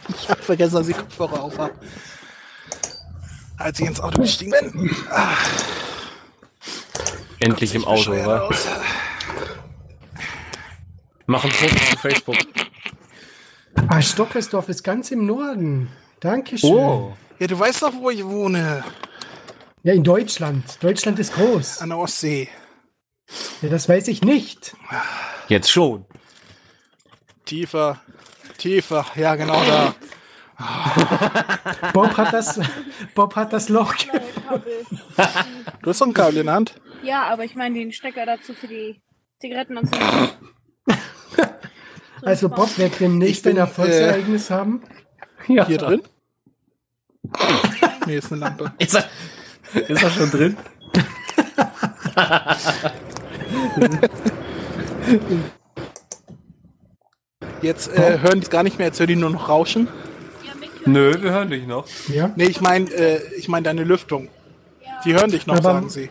ich hab vergessen, dass ich Kopfhörer auf hab. Als ich ins Auto gestiegen bin. Endlich im Auto, oder? Mach ein Foto auf Facebook. Ah, Stockelsdorf ist ganz im Norden. Dankeschön. Oh. Ja, du weißt doch, wo ich wohne. Ja, in Deutschland. Deutschland ist groß. An der Ostsee. Ja, das weiß ich nicht. Jetzt schon. Tiefer. Tiefer. Ja, genau da. Bob hat das, Bob hat das Loch. Du hast doch ein Kabel in der Hand. Ja, aber ich meine den Stecker dazu für die Zigaretten und so. Also Bob wird demnächst Ich bin, ein Erfolgsereignis haben. Ja. Hier drin? nee, ist eine Lampe. Ist er, ist er schon drin? Jetzt äh, hören die es gar nicht mehr, jetzt hören die nur noch rauschen. Nö, wir hören dich noch. Ja. Nee, ich meine äh, ich mein deine Lüftung. Die hören dich noch, Aber- sagen sie.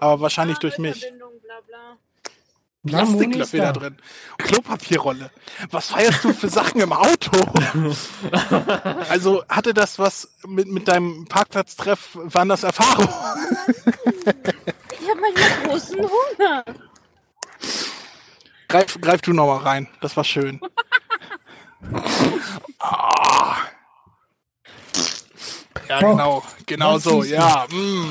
Aber wahrscheinlich durch mich. Verbindung, bla bla. Na, Moni ist Plastiklöffel da drin. Klopapierrolle. Was feierst du für Sachen im Auto? also hatte das was mit, mit deinem Parkplatztreff, waren das Erfahrungen? Ich habe manchmal großen Hunger. Greif, greif du noch mal rein. Das war schön. Ah. Ja, genau. Genau Was so. Ja. Mm.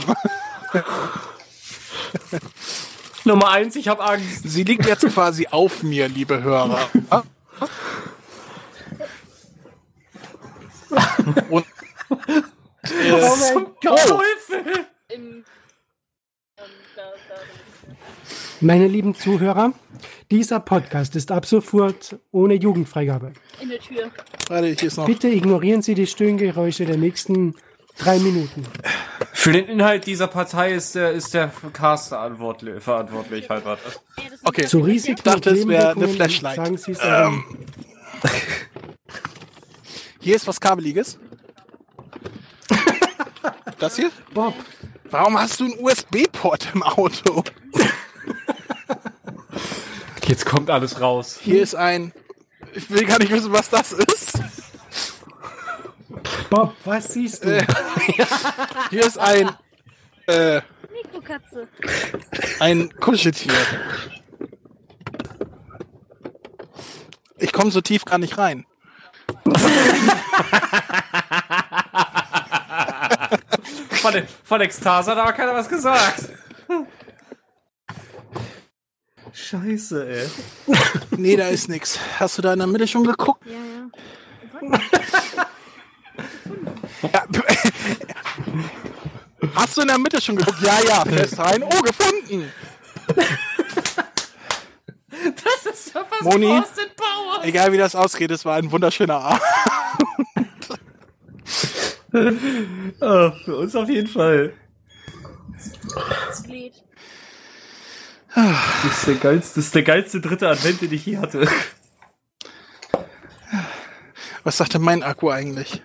Nummer eins, ich habe Angst. Sie liegt jetzt quasi auf mir, liebe Hörer. Und äh, Oh mein oh, da. Meine lieben Zuhörer, dieser Podcast ist ab sofort ohne Jugendfreigabe. In der Tür. warte, ist noch. Bitte ignorieren Sie die Stöhngeräusche der nächsten drei Minuten. Für den Inhalt dieser Partei ist der, ist der Cast verantwortlich, verantwortlich halt, warte. Okay. Zu Risiken Ich dachte, es wäre eine Flashlight. Sagen Sie es ähm, Hier ist was Kabeliges. Das hier? Bob, Warum hast du einen USB-Port im Auto? Jetzt kommt alles raus. Hier ist ein. Ich will gar nicht wissen, was das ist. Bob, was siehst du? Hier ist ein. Äh, Mikrokatze. ein Kuscheltier. Ich komme so tief gar nicht rein. Von, von Ekstase hat aber keiner was gesagt. Scheiße, ey. Nee, da ist nix. Hast du da in der Mitte schon geguckt? Ja, ja. Ja. Hast du in der Mitte schon geguckt? Ja, ja, fest rein. Oh, gefunden. Moni, Austin Powers. egal wie das ausgeht, es war ein wunderschöner Abend. Ah, für uns auf jeden Fall. Das Lied. Das ist der geilste, das ist der geilste dritte Advent, den ich je hatte. Was sagt denn mein Akku eigentlich?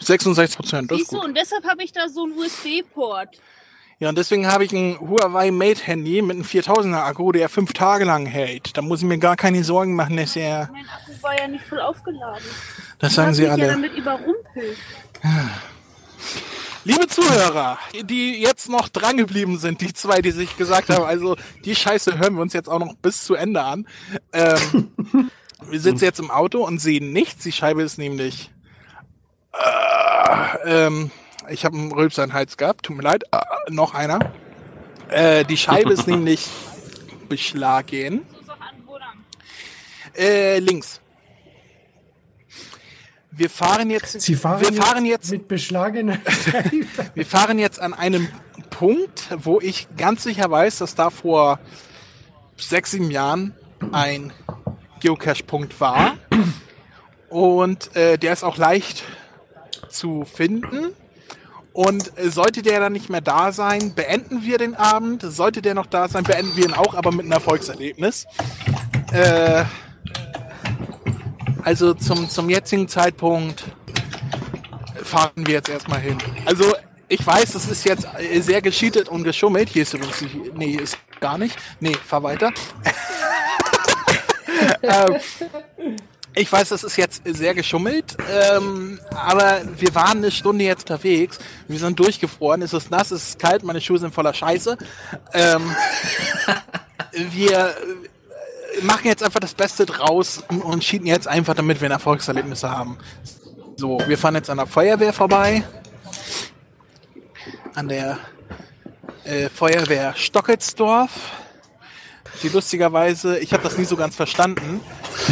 66 Prozent, Siehst du, gut. und deshalb habe ich da so einen USB-Port. Ja, und deswegen habe ich ein Huawei Mate Handy mit einem 4000er Akku, der fünf Tage lang hält. Da muss ich mir gar keine Sorgen machen, dass er, Mein Akku war ja nicht voll aufgeladen. das sagen sie mich ja alle. damit überrumpelt. Liebe Zuhörer, die jetzt noch drangeblieben sind, die zwei, die sich gesagt haben, also die Scheiße hören wir uns jetzt auch noch bis zu Ende an. Ähm, wir sitzen jetzt im Auto und sehen nichts. Die Scheibe ist nämlich. Äh, ähm, ich habe einen Rülpser in den Hals gehabt, tut mir leid. Äh, noch einer. Äh, die Scheibe ist nämlich beschlagen. An? Äh, links. Wir fahren jetzt. Sie fahren, wir fahren jetzt mit beschlagener. Wir fahren jetzt an einem Punkt, wo ich ganz sicher weiß, dass da vor sechs, sieben Jahren ein Geocache-Punkt war. Und äh, der ist auch leicht zu finden. Und äh, sollte der dann nicht mehr da sein, beenden wir den Abend. Sollte der noch da sein, beenden wir ihn auch, aber mit einem Erfolgserlebnis. Äh, also zum, zum jetzigen Zeitpunkt fahren wir jetzt erstmal hin. Also ich weiß, das ist jetzt äh, sehr gescheatet und geschummelt. Hier ist übrigens, nee, ist gar nicht. Nee, fahr weiter. ähm, ich weiß, das ist jetzt sehr geschummelt, ähm, aber wir waren eine Stunde jetzt unterwegs. Wir sind durchgefroren, es ist nass, es ist kalt, meine Schuhe sind voller Scheiße. Ähm, wir äh, machen jetzt einfach das Beste draus und, cheaten jetzt einfach, damit wir ein Erfolgserlebnis haben. So, wir fahren jetzt an der Feuerwehr vorbei. An der äh, Feuerwehr Stockelsdorf. Die lustigerweise, ich habe das nie so ganz verstanden,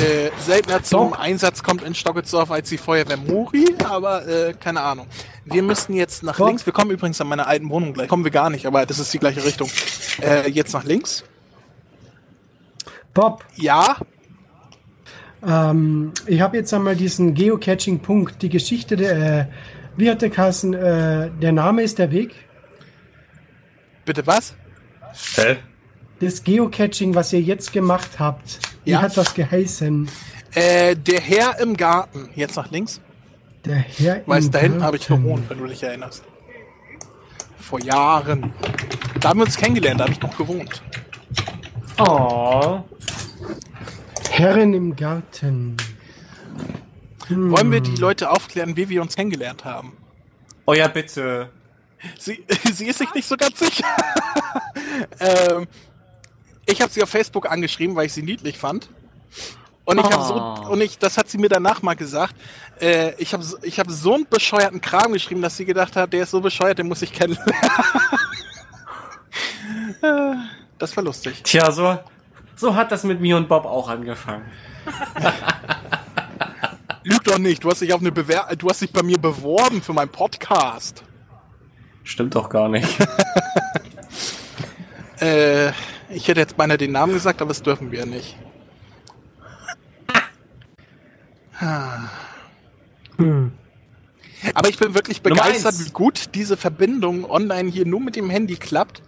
äh, seltener zum Einsatz kommt in Stockelsdorf als die Feuerwehr Muri, aber äh, keine Ahnung. Wir müssen jetzt nach Doch. links. Wir kommen übrigens an meiner alten Wohnung gleich. Kommen wir gar nicht, aber das ist die gleiche Richtung. Äh, jetzt nach links. Bob, Ja, ähm, ich habe jetzt einmal diesen Geocaching-Punkt, die Geschichte der, äh, wie hat der Kassen, äh, der Name ist der Weg. bitte was? Hä? Das Geocaching, was ihr jetzt gemacht habt, wie Ja. hat das geheißen? Äh, der Herr im Garten. Jetzt nach links. Der Herr Weißt, im da hinten habe ich gewohnt, wenn du dich erinnerst. Vor Jahren. Da haben wir uns kennengelernt, da habe ich noch gewohnt. Oh. Herren im Garten. Wollen wir die Leute aufklären, wie wir uns kennengelernt haben? Oh ja, bitte. Sie, sie ist sich nicht so ganz sicher. ähm, ich habe sie auf Facebook angeschrieben, weil ich sie niedlich fand. Und ich habe so, Oh. und ich, das hat sie mir danach mal gesagt. Äh, ich habe, so- ich habe so einen bescheuerten Kram geschrieben, dass sie gedacht hat, der ist so bescheuert, den muss ich kennenlernen. Das war lustig. Tja, so, so hat das mit mir und Bob auch angefangen. Lüg doch nicht, du hast dich auf eine Bewer du hast dich bei mir beworben für meinen Podcast. Stimmt doch gar nicht. Äh, ich hätte jetzt beinahe den Namen gesagt, aber das dürfen wir nicht. Hm. Aber ich bin wirklich begeistert, wie gut diese Verbindung online hier nur mit dem Handy klappt.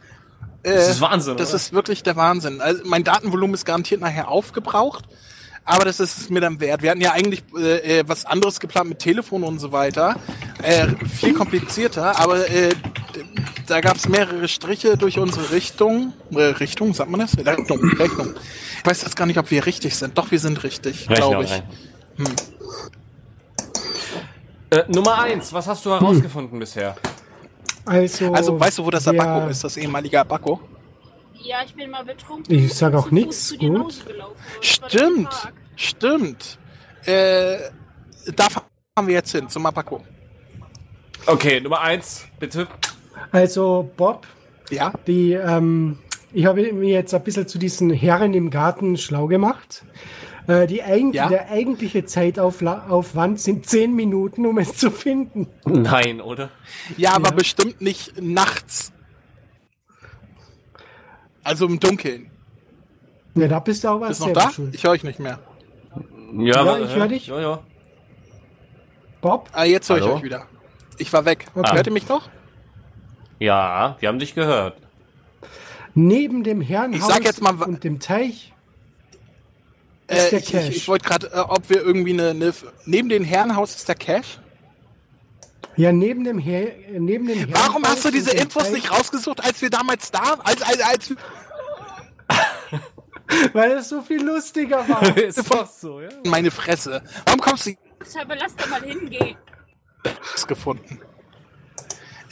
Äh, Das ist Wahnsinn, Das oder? ist wirklich der Wahnsinn. Also mein Datenvolumen ist garantiert nachher aufgebraucht, aber das ist es mir dann wert. Wir hatten ja eigentlich äh, äh, was anderes geplant mit Telefon und so weiter. Äh, viel komplizierter, aber äh, da gab es mehrere Striche durch unsere Richtung. Äh, Richtung, sagt man das? Rechnung, Rechnung. Ich weiß jetzt gar nicht, ob wir richtig sind. Doch, wir sind richtig, glaube ich. Äh, Nummer eins, was hast du herausgefunden bisher? Also, Also, weißt du, wo das Abaco ist, das ehemalige Abaco? Ja, ich bin mal betrunken. Ich sag auch der Stimmt. Stimmt. Äh, da fahren wir jetzt hin, zum Abaco. Okay, Nummer eins, bitte. Also, Bob, Ja? die, ähm, ich habe mir jetzt ein bisschen zu diesen Herren im Garten schlau gemacht. Äh, die eigen Ja? Der eigentliche Zeitaufwand sind zehn Minuten, um es zu finden. Nein, oder? Ja, aber Ja. bestimmt nicht nachts. Also im Dunkeln. Ja, da bist du auch was Bist noch da? schuld. Ich höre euch nicht mehr. Ja, aber- ich hör dich. Ja, ja. Bob? Ah, jetzt höre ich euch wieder. Ich war weg. Okay. Hört ihr mich noch? Ja, wir haben dich gehört. Neben dem Herrenhaus Ich sag jetzt mal und dem Teich ist Äh, der ich Cache. ich, ich wollte gerade, äh, ob wir irgendwie eine, eine. Neben dem Herrenhaus ist der Cache. Ja, neben dem, Her neben dem Herrenhaus. Warum hast du diese Infos Teich- nicht rausgesucht, als wir damals da, als, als, als Weil es so viel lustiger war. ist doch so, ja. meine Fresse? Warum kommst du Deshalb lass doch mal hingehen. nichts gefunden?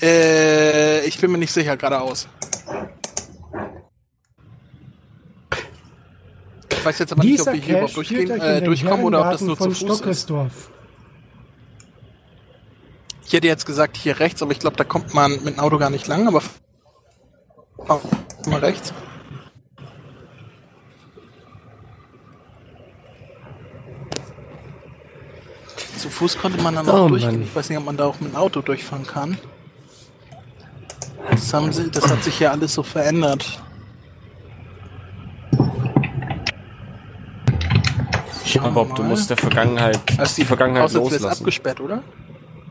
Äh, ich bin mir nicht sicher, geradeaus. Ich weiß jetzt aber nicht, ob wir hier überhaupt durchgehen, äh, durchkommen oder ob das nur zu von Fuß ist. Ich hätte jetzt gesagt hier rechts, aber ich glaube, da kommt man mit dem Auto gar nicht lang, aber oh, mal rechts. Zu Fuß konnte man dann auch Oh, durchgehen. Mann. Ich weiß nicht, ob man da auch mit dem Auto durchfahren kann. Das, haben sie, das hat sich ja alles so verändert. Ja, Bob, du musst der Vergangenheit, Also die Vergangenheit Außer jetzt loslassen. abgesperrt, oder?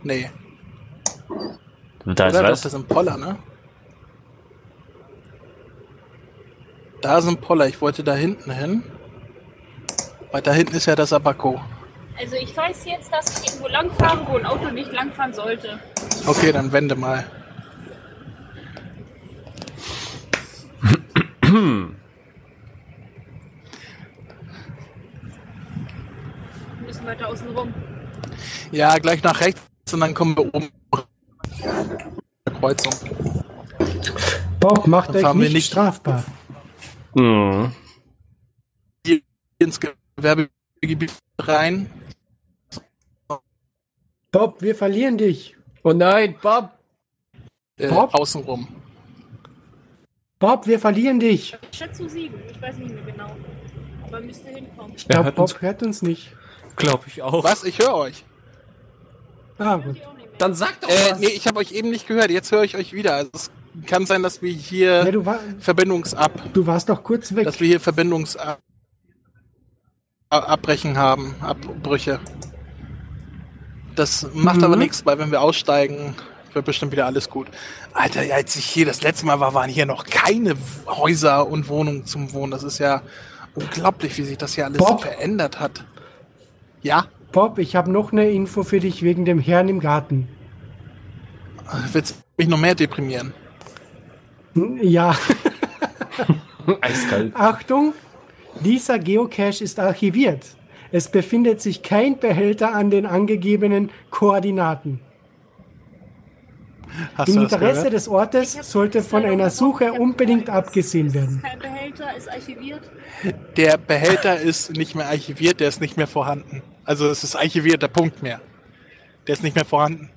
Nee. Da ist Oder? Doch, was? das ist ein Poller, ne? Da ist ein Poller. Ich wollte da hinten hin. Weil da hinten ist ja das Abaco. Also ich weiß jetzt, dass ich irgendwo langfahren, wo ein Auto nicht langfahren sollte. Okay, dann wende mal. Wir müssen weiter außen rum. Ja, gleich nach rechts und dann kommen wir oben. Kreuzung. Bob, macht Dann euch fahren wir nicht, nicht- strafbar. Mhm. Hier ins Gewerbegebiet rein. Bob, wir verlieren dich. Oh nein, Bob! Äh, Bob? außenrum. Bob, wir verlieren dich. Schätzung 7, ich weiß nicht mehr genau. Aber müsste hinkommen. Ich Er glaube, hört Bob uns. hört uns nicht. Glaub ich auch. Was? Ich höre euch. Ah, gut. Ich. Dann sag doch Äh, was. nee, ich habe euch eben nicht gehört. Jetzt höre ich euch wieder. Also es kann sein, dass wir hier Ja, du, war, Verbindungsab, du warst doch kurz weg. dass wir hier Verbindungsabbrechen haben, Abbrüche. Das macht Mhm. aber nichts, weil wenn wir aussteigen, wird bestimmt wieder alles gut. Alter, als ich hier das letzte Mal war, waren hier noch keine Häuser und Wohnungen zum Wohnen. Das ist ja unglaublich, wie sich das hier alles Bob? verändert hat. Ja, Bob, ich habe noch eine Info für dich wegen dem Herrn im Garten. willst du mich noch mehr deprimieren? Hm, Ja, Eiskalt. Achtung, dieser Geocache ist archiviert. Es befindet sich kein Behälter an den angegebenen Koordinaten. Hast Im Interesse des Ortes sollte von einer Suche unbedingt es abgesehen werden. Kein Behälter, ist archiviert. Der Behälter ist nicht mehr archiviert, der ist nicht mehr vorhanden. Also es ist archiviert, der Punkt mehr. Der ist nicht mehr vorhanden.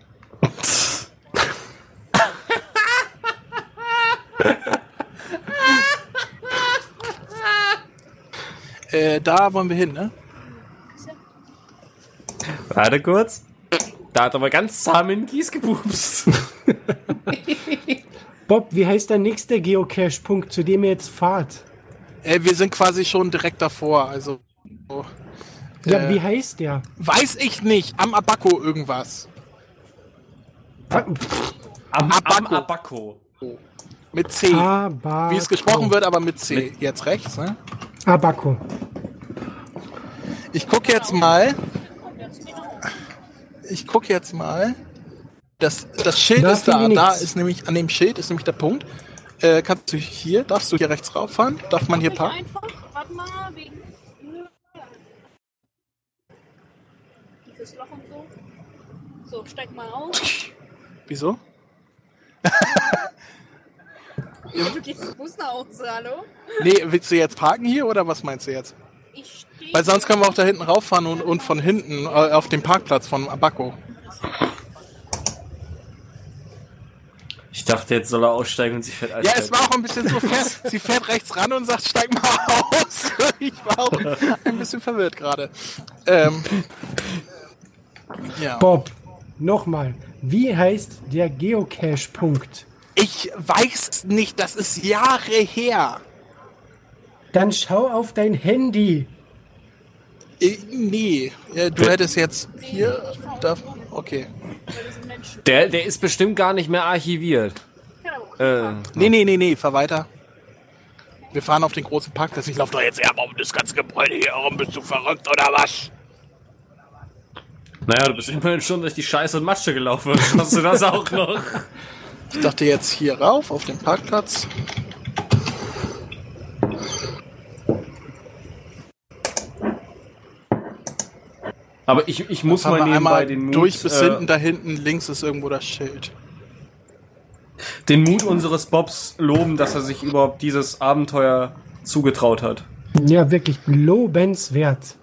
äh, da wollen wir hin, ne? Warte kurz. Da hat aber ganz zahm in den Kies gebumst. Bob, wie heißt der nächste Geocache-Punkt, zu dem ihr jetzt fahrt? Äh, wir sind quasi schon direkt davor, also so. Ja, Äh. wie heißt der? weiß ich nicht, am Abaco irgendwas. Am, am Abaco. Abaco. Mit C. Abaco. Wie es gesprochen wird, aber mit C. Jetzt rechts, ne? Abaco. Ich gucke jetzt mal. Ich gucke jetzt mal. Das, das Schild Da ist da. ich Da ist nämlich, an dem Schild ist nämlich der Punkt. Äh, kannst du hier, darfst du hier rechts rauffahren? Darf man hier parken? einfach, warte mal, wegen. Tiefes Loch und so. So, steig mal aus. Wieso? Du gehst Bus nach Hause, hallo? Nee, willst du jetzt parken hier oder was meinst du jetzt? Ich. Weil sonst können wir auch da hinten rauffahren und, und von hinten äh, auf dem Parkplatz von Abaco. Ich dachte, jetzt soll er aussteigen und sie fährt Ja, es war auch ein bisschen so fest. Sie fährt rechts ran und sagt, steig mal aus. Ich war auch ein bisschen verwirrt gerade. Ähm, ja. Bob, nochmal. Wie heißt der Geocache-Punkt? Ich weiß es nicht, das ist Jahre her. Dann schau auf dein Handy. Äh, nee, du hättest jetzt hier. Da, okay. Der, der ist bestimmt gar nicht mehr archiviert. Genau. Äh, Nee, nee, nee, nee, fahr weiter. Wir fahren auf den großen Parkplatz. Ich laufe doch jetzt eher um das ganze Gebäude hier herum. Bist du verrückt oder was? naja, du bist immerhin schon durch die Scheiße und Matsche gelaufen. Hast du das auch noch? Ich dachte jetzt hier rauf auf den Parkplatz. Aber ich, ich muss mal nebenbei einmal den Mut, durch bis äh, hinten. Da hinten links ist irgendwo das Schild. den Mut unseres Bobs loben, dass er sich überhaupt dieses Abenteuer zugetraut hat. Ja, wirklich lobenswert.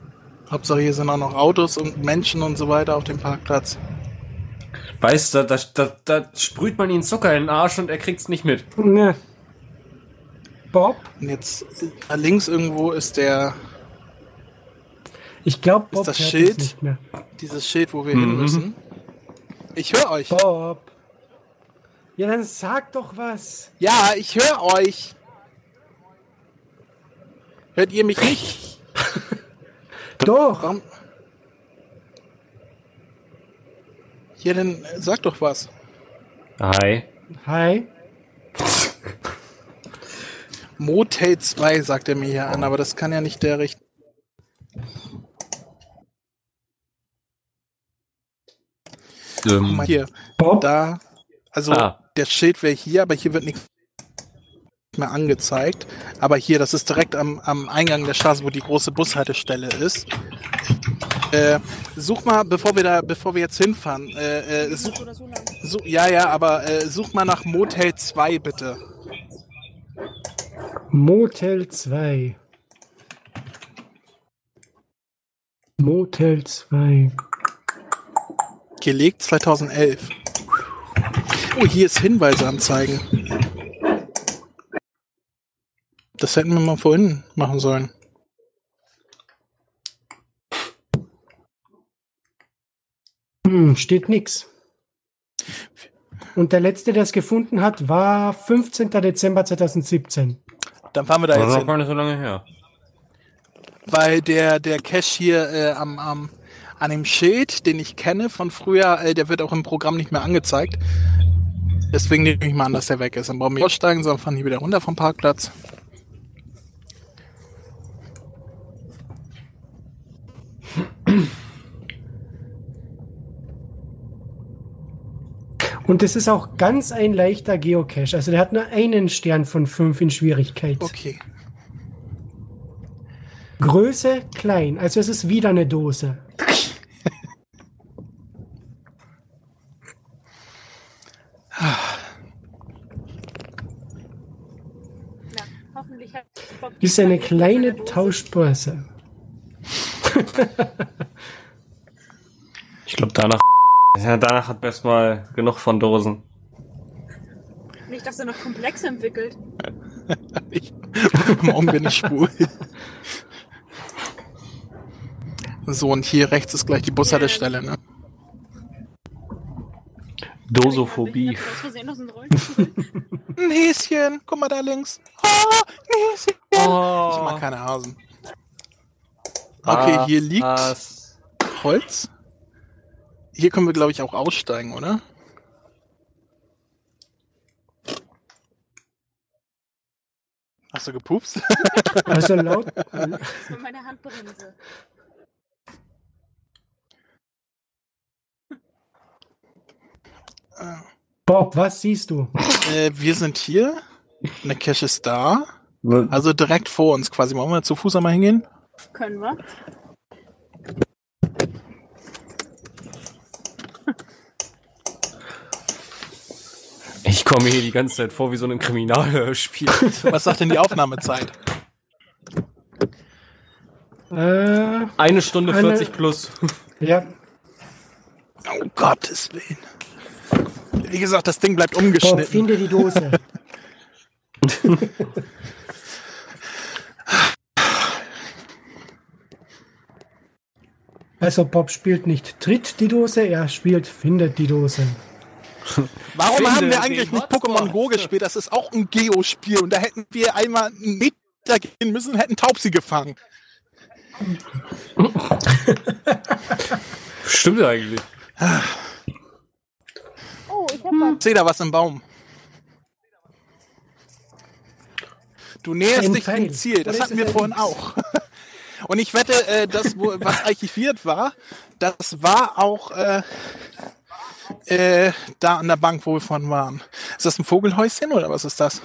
Hauptsache hier sind auch noch Autos und Menschen und so weiter auf dem Parkplatz. Weißt du, da, da, da sprüht man ihn Zucker in den Arsch und er kriegt's nicht mit. Ne. Bob, Und jetzt äh, links irgendwo ist der ich glaube, Bob das hört Schild? nicht mehr. dieses Schild, wo wir hin Mhm. müssen. Ich höre euch. Bob. Ja, dann sag doch was. Ja, ich höre euch. Hört ihr mich nicht? Doch. Warum? Hier, dann sag doch was. Hi. Hi. Motel 2 sagt er mir hier an, aber das kann ja nicht der richt. Guck mal hier, Bob. da, also Ah. der Schild wäre hier, aber hier wird nichts mehr angezeigt. Aber hier, das ist direkt am, am Eingang der Straße, wo die große Bushaltestelle ist. Äh, such mal, bevor wir da, bevor wir jetzt hinfahren, äh, äh, such, such, ja, ja, aber äh, such mal nach Motel 2 bitte. Motel 2. Motel 2. Gelegt 2011. Oh, hier ist Hinweise anzeigen. Das hätten wir mal vorhin machen sollen. Hm, steht nix. Und der letzte, der es gefunden hat, war 15. Dezember 2017. Dann fahren wir da Das jetzt ist auch gar nicht so lange her. Weil der, der Cache hier äh, am, am, an dem Schild, den ich kenne von früher, äh, der wird auch im Programm nicht mehr angezeigt. Deswegen nehme ich mal an, dass der weg ist. Dann brauchen wir aussteigen, sondern fahren hier wieder runter vom Parkplatz. Und es ist auch ganz ein leichter Geocache. Also der hat nur einen Stern von fünf in Schwierigkeit. Okay. Größe klein. Also es ist wieder eine Dose. Ist eine kleine. Tauschbörse. Ich glaube, danach. Ja, danach hat Best mal genug von Dosen. Nicht, dass er noch Komplexe entwickelt. Ich, morgen bin ich schwul. So, und hier rechts ist gleich die Bushaltestelle, ne? Dosophobie. Ein Häschen, guck mal da links. Oh, ein Häschen. Oh. Ich mag keine Hasen. Okay, hier liegt Was? Holz. Hier können wir, glaube ich, auch aussteigen, oder? Hast du gepupst? Also laut, Das war meine Handbremse. Bob, was siehst du? äh, wir sind hier. Eine Cache ist da. Also direkt vor uns quasi. Wollen wir zu Fuß einmal hingehen? Können wir? Ich komme hier die ganze Zeit vor wie so ein Kriminalspiel. Was sagt denn die Aufnahmezeit? Äh, Eine Stunde Eine- 40 plus. ja. Oh Gottes Willen. Wie gesagt, das Ding bleibt Bob, umgeschnitten. finde die Dose. Also Bob spielt nicht tritt die Dose, er spielt findet die Dose. Warum Finde haben wir eigentlich nicht. Pokémon Go gespielt? Das ist auch ein Geo-Spiel und da hätten wir einmal mit weitergehen müssen und hätten Taubsi gefangen. Stimmt eigentlich. Oh, ich sehe da was im Baum. Du näherst dich dem Ziel. Das hatten wir vorhin auch. Und ich wette, äh, das, wo, was archiviert war, das war auch äh, äh, da an der Bank, wo wir vorhin waren. Ist das ein Vogelhäuschen oder was ist das?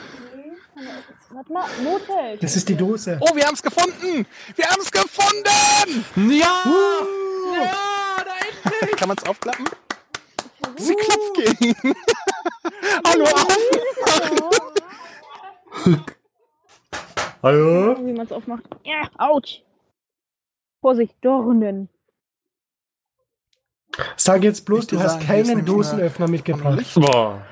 Warte mal, Motel. Das ist die Dose. Oh, wir haben es gefunden! Wir haben es gefunden! Ja! Kann man es aufklappen? Sie klopft gegen. Hallo, auf! Hallo? Wie man es aufmacht. Ja, ouch. Vorsicht, Dornen. Sag jetzt bloß, Möchte du hast keinen Dosenöffner mitgebracht. Boah.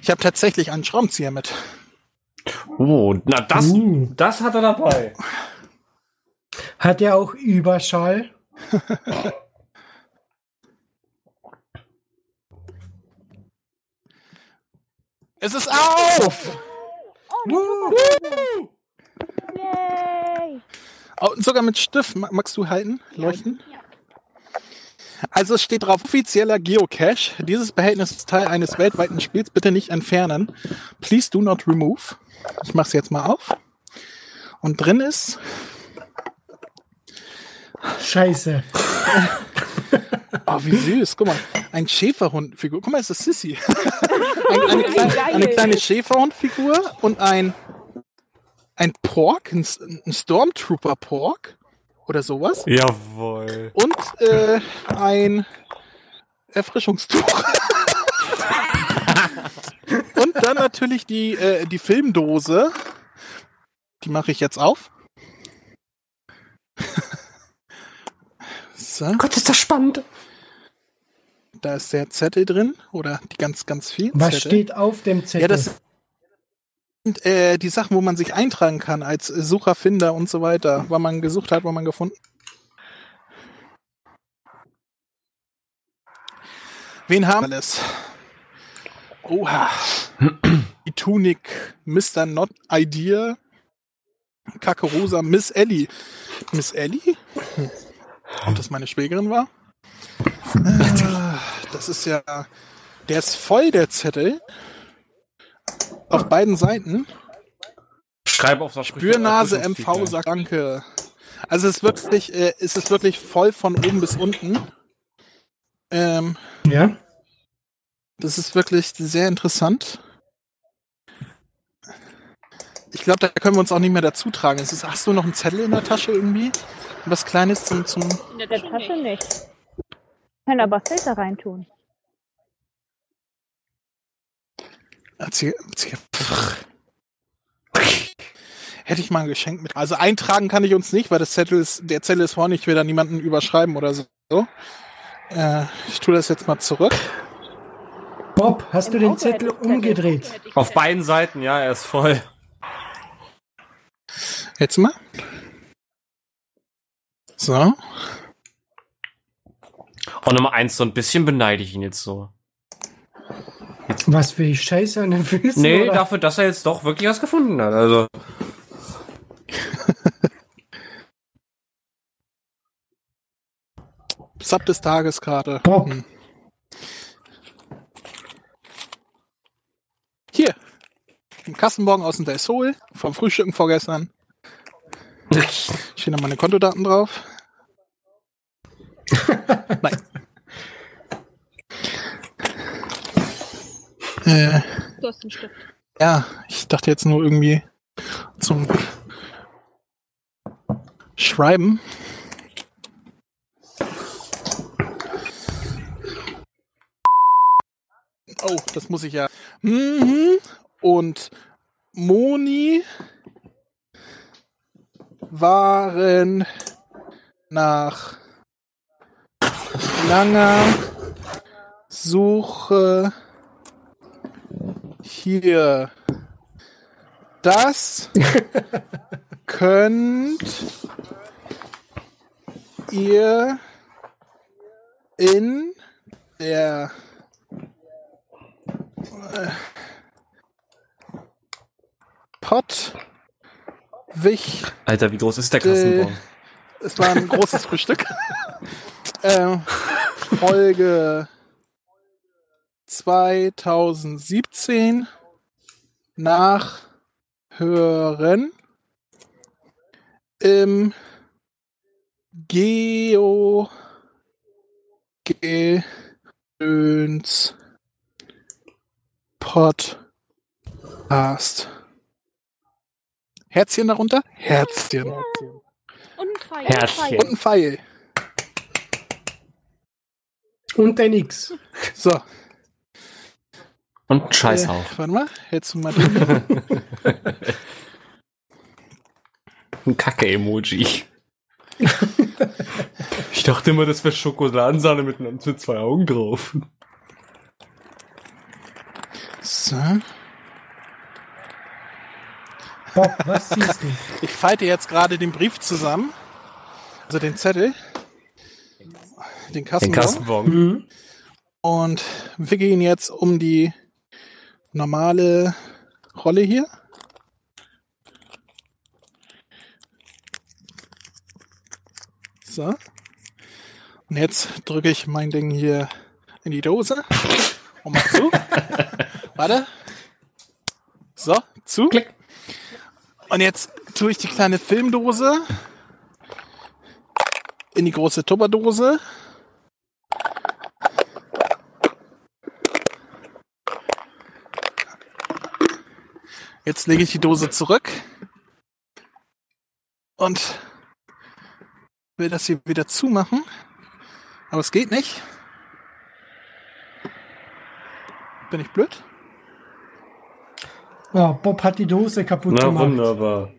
Ich habe tatsächlich einen Schraubenzieher mit. Oh, na das, Uh. das hat er dabei. Hat er auch Überschall? Es ist auf! Yay! Oh, sogar mit Stift. Ma- Magst du halten? Leuchten? Also es steht drauf, offizieller Geocache. Dieses Behältnis ist Teil eines weltweiten Spiels. Bitte nicht entfernen. Please do not remove. Ich mach's jetzt mal auf. Und drin ist, Scheiße. oh wie süß, guck mal, ein Schäferhundfigur. Guck mal, es ist Sissy. ein, eine, kleine, eine kleine Schäferhundfigur und ein, ein Pork, ein, ein Stormtrooper Pork oder sowas. Jawohl. Und äh, ein Erfrischungstuch. Und dann natürlich die, äh, die Filmdose. Die mache ich jetzt auf. So, Gott, ist das spannend. da ist der Zettel drin. Oder die ganz, ganz viel. Was Zettel. steht auf dem Zettel? Ja, das sind äh, die Sachen, wo man sich eintragen kann als Sucher, Finder und so weiter. Wann man gesucht hat, wann man gefunden. Wen haben wir alles? Oha. Die Tunik, Mr. Not Idea, Kakarosa, Miss Ellie. Miss Ellie? Ob das meine Schwägerin war? Ah, Das ist ja. Der ist voll, der Zettel. Auf beiden Seiten. Schreib auf das Spürnase MV sagt Danke. Also es ist wirklich, äh, es ist wirklich voll von oben bis unten. Ähm, ja? das ist wirklich sehr interessant. Ich glaube, da können wir uns auch nicht mehr dazu tragen. Es ist, hast du noch einen Zettel in der Tasche irgendwie? Was Kleines zum, zum. In der Tasche nicht. nicht. Können aber Filter reintun. Erzähl, erzähl. Hätte ich mal ein Geschenk mit. Also eintragen kann ich uns nicht, weil das Zettel ist, der Zettel ist vorne, ich will da niemanden überschreiben oder so. Äh, ich tue das jetzt mal zurück. Bob, hast Im du den Auto Zettel ich umgedreht? Ich Auf beiden Seiten, ja, er ist voll. Jetzt mal. So. Und Nummer eins, so ein bisschen beneide ich ihn jetzt so. Was für ich Scheiße an den Füßen? Nee, oder? dafür, dass er jetzt doch wirklich was gefunden hat. Also. Sub des Tages gerade. Bob. Hm. Hier. Ein Kassenbon aus dem Del Sol. Vom Frühstücken vorgestern. Stehen da meine Kontodaten drauf. Nein. äh, Du hast einen Stift. ja, ich dachte jetzt nur irgendwie zum Schreiben. Oh, das muss ich ja. Mhm. Und Moni waren nach langer Suche hier. Das könnt ihr in der Pott, Wich, Alter, wie groß ist der Äh, Kassenbon? es war ein großes Frühstück. äh, Folge 2017 nachhören im Geo Gedöns Podcast. Herzchen darunter? Herzchen. Und ein Pfeil. Herzchen. Und ein Pfeil. Und ein X. So, Und ein Scheiß äh, auch. warte mal, hältst du mal? Ein Kacke-Emoji. ich dachte immer, das wäre Schokoladensahne mit, mit zwei Augen drauf. So. Bob, was siehst du? Ich falte jetzt gerade den Brief zusammen. Also den Zettel. Den Den Kassenbon. Kassenbon. Mhm. Und wickel ihn jetzt um die normale Rolle hier. So. Und jetzt drücke ich mein Ding hier in die Dose. Und mach zu. Warte. So, zu. Klick. Und jetzt tue ich die kleine Filmdose in die große Tupperdose. Jetzt lege ich die Dose zurück und will das hier wieder zumachen. Aber es geht nicht. Bin ich blöd? Ja, Bob hat die Dose kaputt Na, gemacht. wunderbar.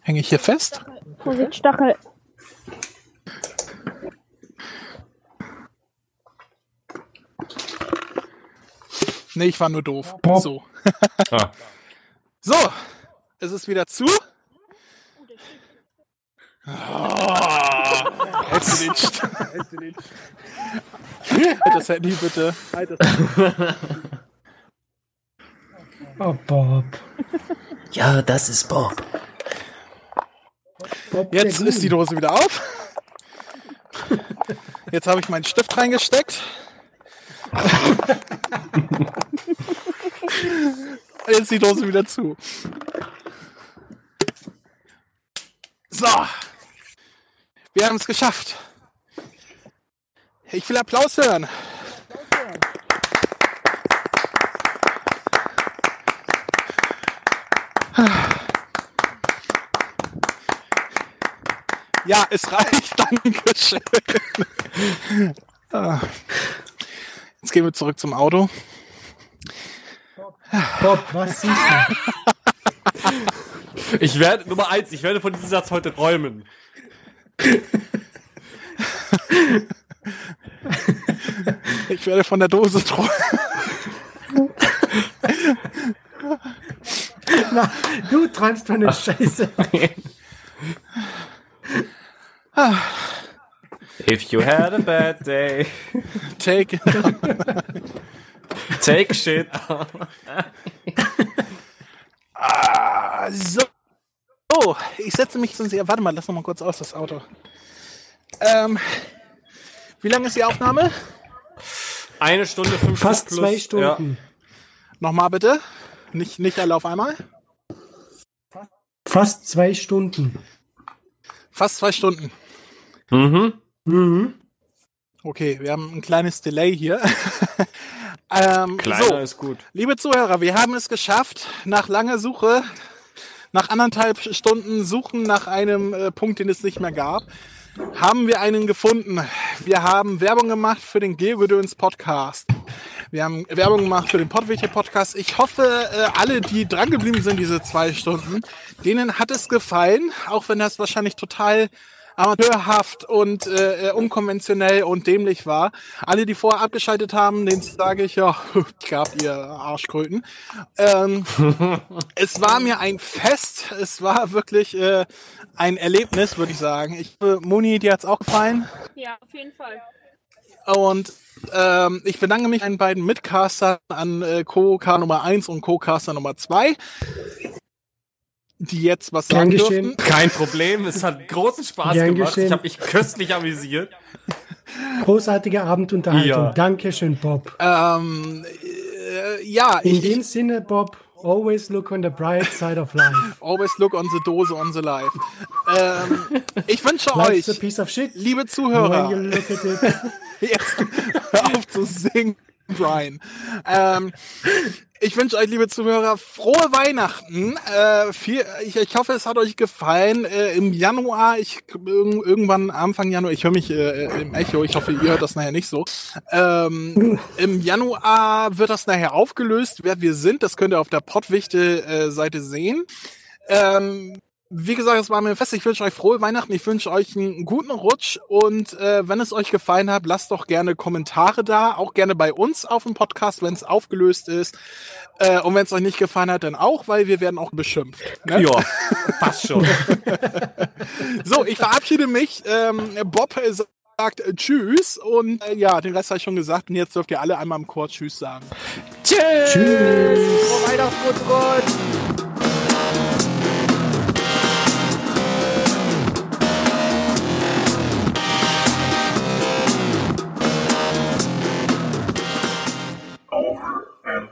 Hänge ich hier fest? Vorsicht, Stachel. Nee, ich war nur doof. Bob. So. Ah. So, es ist wieder zu. Oh, hältst du den St- Halt das Handy bitte. Halt das Oh, Bob. Ja, das ist Bob. Bob Jetzt ist die. Dose wieder auf. Jetzt habe ich meinen Stift reingesteckt. Jetzt ist die Dose wieder zu. So. Wir haben es geschafft. Ich will Applaus hören. Ja, es reicht. Dankeschön. Ah. Jetzt gehen wir zurück zum Auto. Bob, was siehst du? Ich werde, Nummer eins, ich werde von diesem Satz heute träumen. Ich werde von der Dose träumen. Na, du träumst von der Scheiße. If you had a bad day, Take it. take shit. Ah, so. Oh, ich setze mich sonst. Ja, warte mal, lass noch mal kurz aus das Auto. Ähm, wie lange ist die Aufnahme? Eine Stunde fünf Fast plus, zwei Stunden. Nochmal bitte. Nicht, nicht alle auf einmal. Fast zwei Stunden. Fast zwei Stunden. Ja. Mhm. Mhm. Okay, wir haben ein kleines Delay hier. ähm, Kleiner so, ist gut. liebe Zuhörer, wir haben es geschafft, nach langer Suche, nach anderthalb Stunden Suchen nach einem äh, Punkt, den es nicht mehr gab, haben wir einen gefunden. Wir haben Werbung gemacht für den Geogedöns Podcast. Wir haben Werbung gemacht für den Pottwächter Podcast. Ich hoffe, äh, alle, die drangeblieben sind, diese zwei Stunden, denen hat es gefallen, auch wenn das wahrscheinlich total amateurhaft und äh, äh, unkonventionell und dämlich war. Alle, die vorher abgeschaltet haben, denen sage ich, ja, gab ihr Arschkröten. Ähm, es war mir ein Fest. Es war wirklich äh, ein Erlebnis, würde ich sagen. Ich, äh, Moni, dir hat's auch gefallen? Ja, auf jeden Fall. Und ähm, ich bedanke mich an den beiden Mitcastern, an äh, Co-Car Nummer 1 und Co-Caster Nummer 2, die jetzt was Gern sagen geschehen. dürften. Kein Problem, es hat großen Spaß Gern gemacht. geschehen. Ich habe mich köstlich amüsiert. Großartige Abendunterhaltung. Ja. Dankeschön, Bob. Ähm, äh, ja, In ich, dem Sinne, Bob, always look on the bright side of life. always look on the Dose on the life. Ähm, ich wünsche euch, piece of shit. liebe Zuhörer, jetzt auf zu singen, Brian. Ähm, ich wünsche euch, liebe Zuhörer, frohe Weihnachten. Äh, viel, ich, ich hoffe, es hat euch gefallen. Äh, Im Januar, ich irg- irgendwann Anfang Januar, ich höre mich äh, im Echo, ich hoffe, ihr hört das nachher nicht so. Ähm, Im Januar wird das nachher aufgelöst, wer wir sind. Das könnt ihr auf der Pottwichte-Seite sehen. Ähm, wie gesagt, es war mir fest. Ich wünsche euch frohe Weihnachten. Ich wünsche euch einen guten Rutsch. Und äh, wenn es euch gefallen hat, lasst doch gerne Kommentare da. Auch gerne bei uns auf dem Podcast, wenn es aufgelöst ist. Äh, und wenn es euch nicht gefallen hat, dann auch, weil wir werden auch beschimpft. Ne? Ja, passt schon. So, ich verabschiede mich. Ähm, Bob sagt äh, Tschüss. Und äh, ja, den Rest habe ich schon gesagt. Und jetzt dürft ihr alle einmal im Chor Tschüss sagen. Tschüss. Frohe Weihnachten, gut Rutsch. and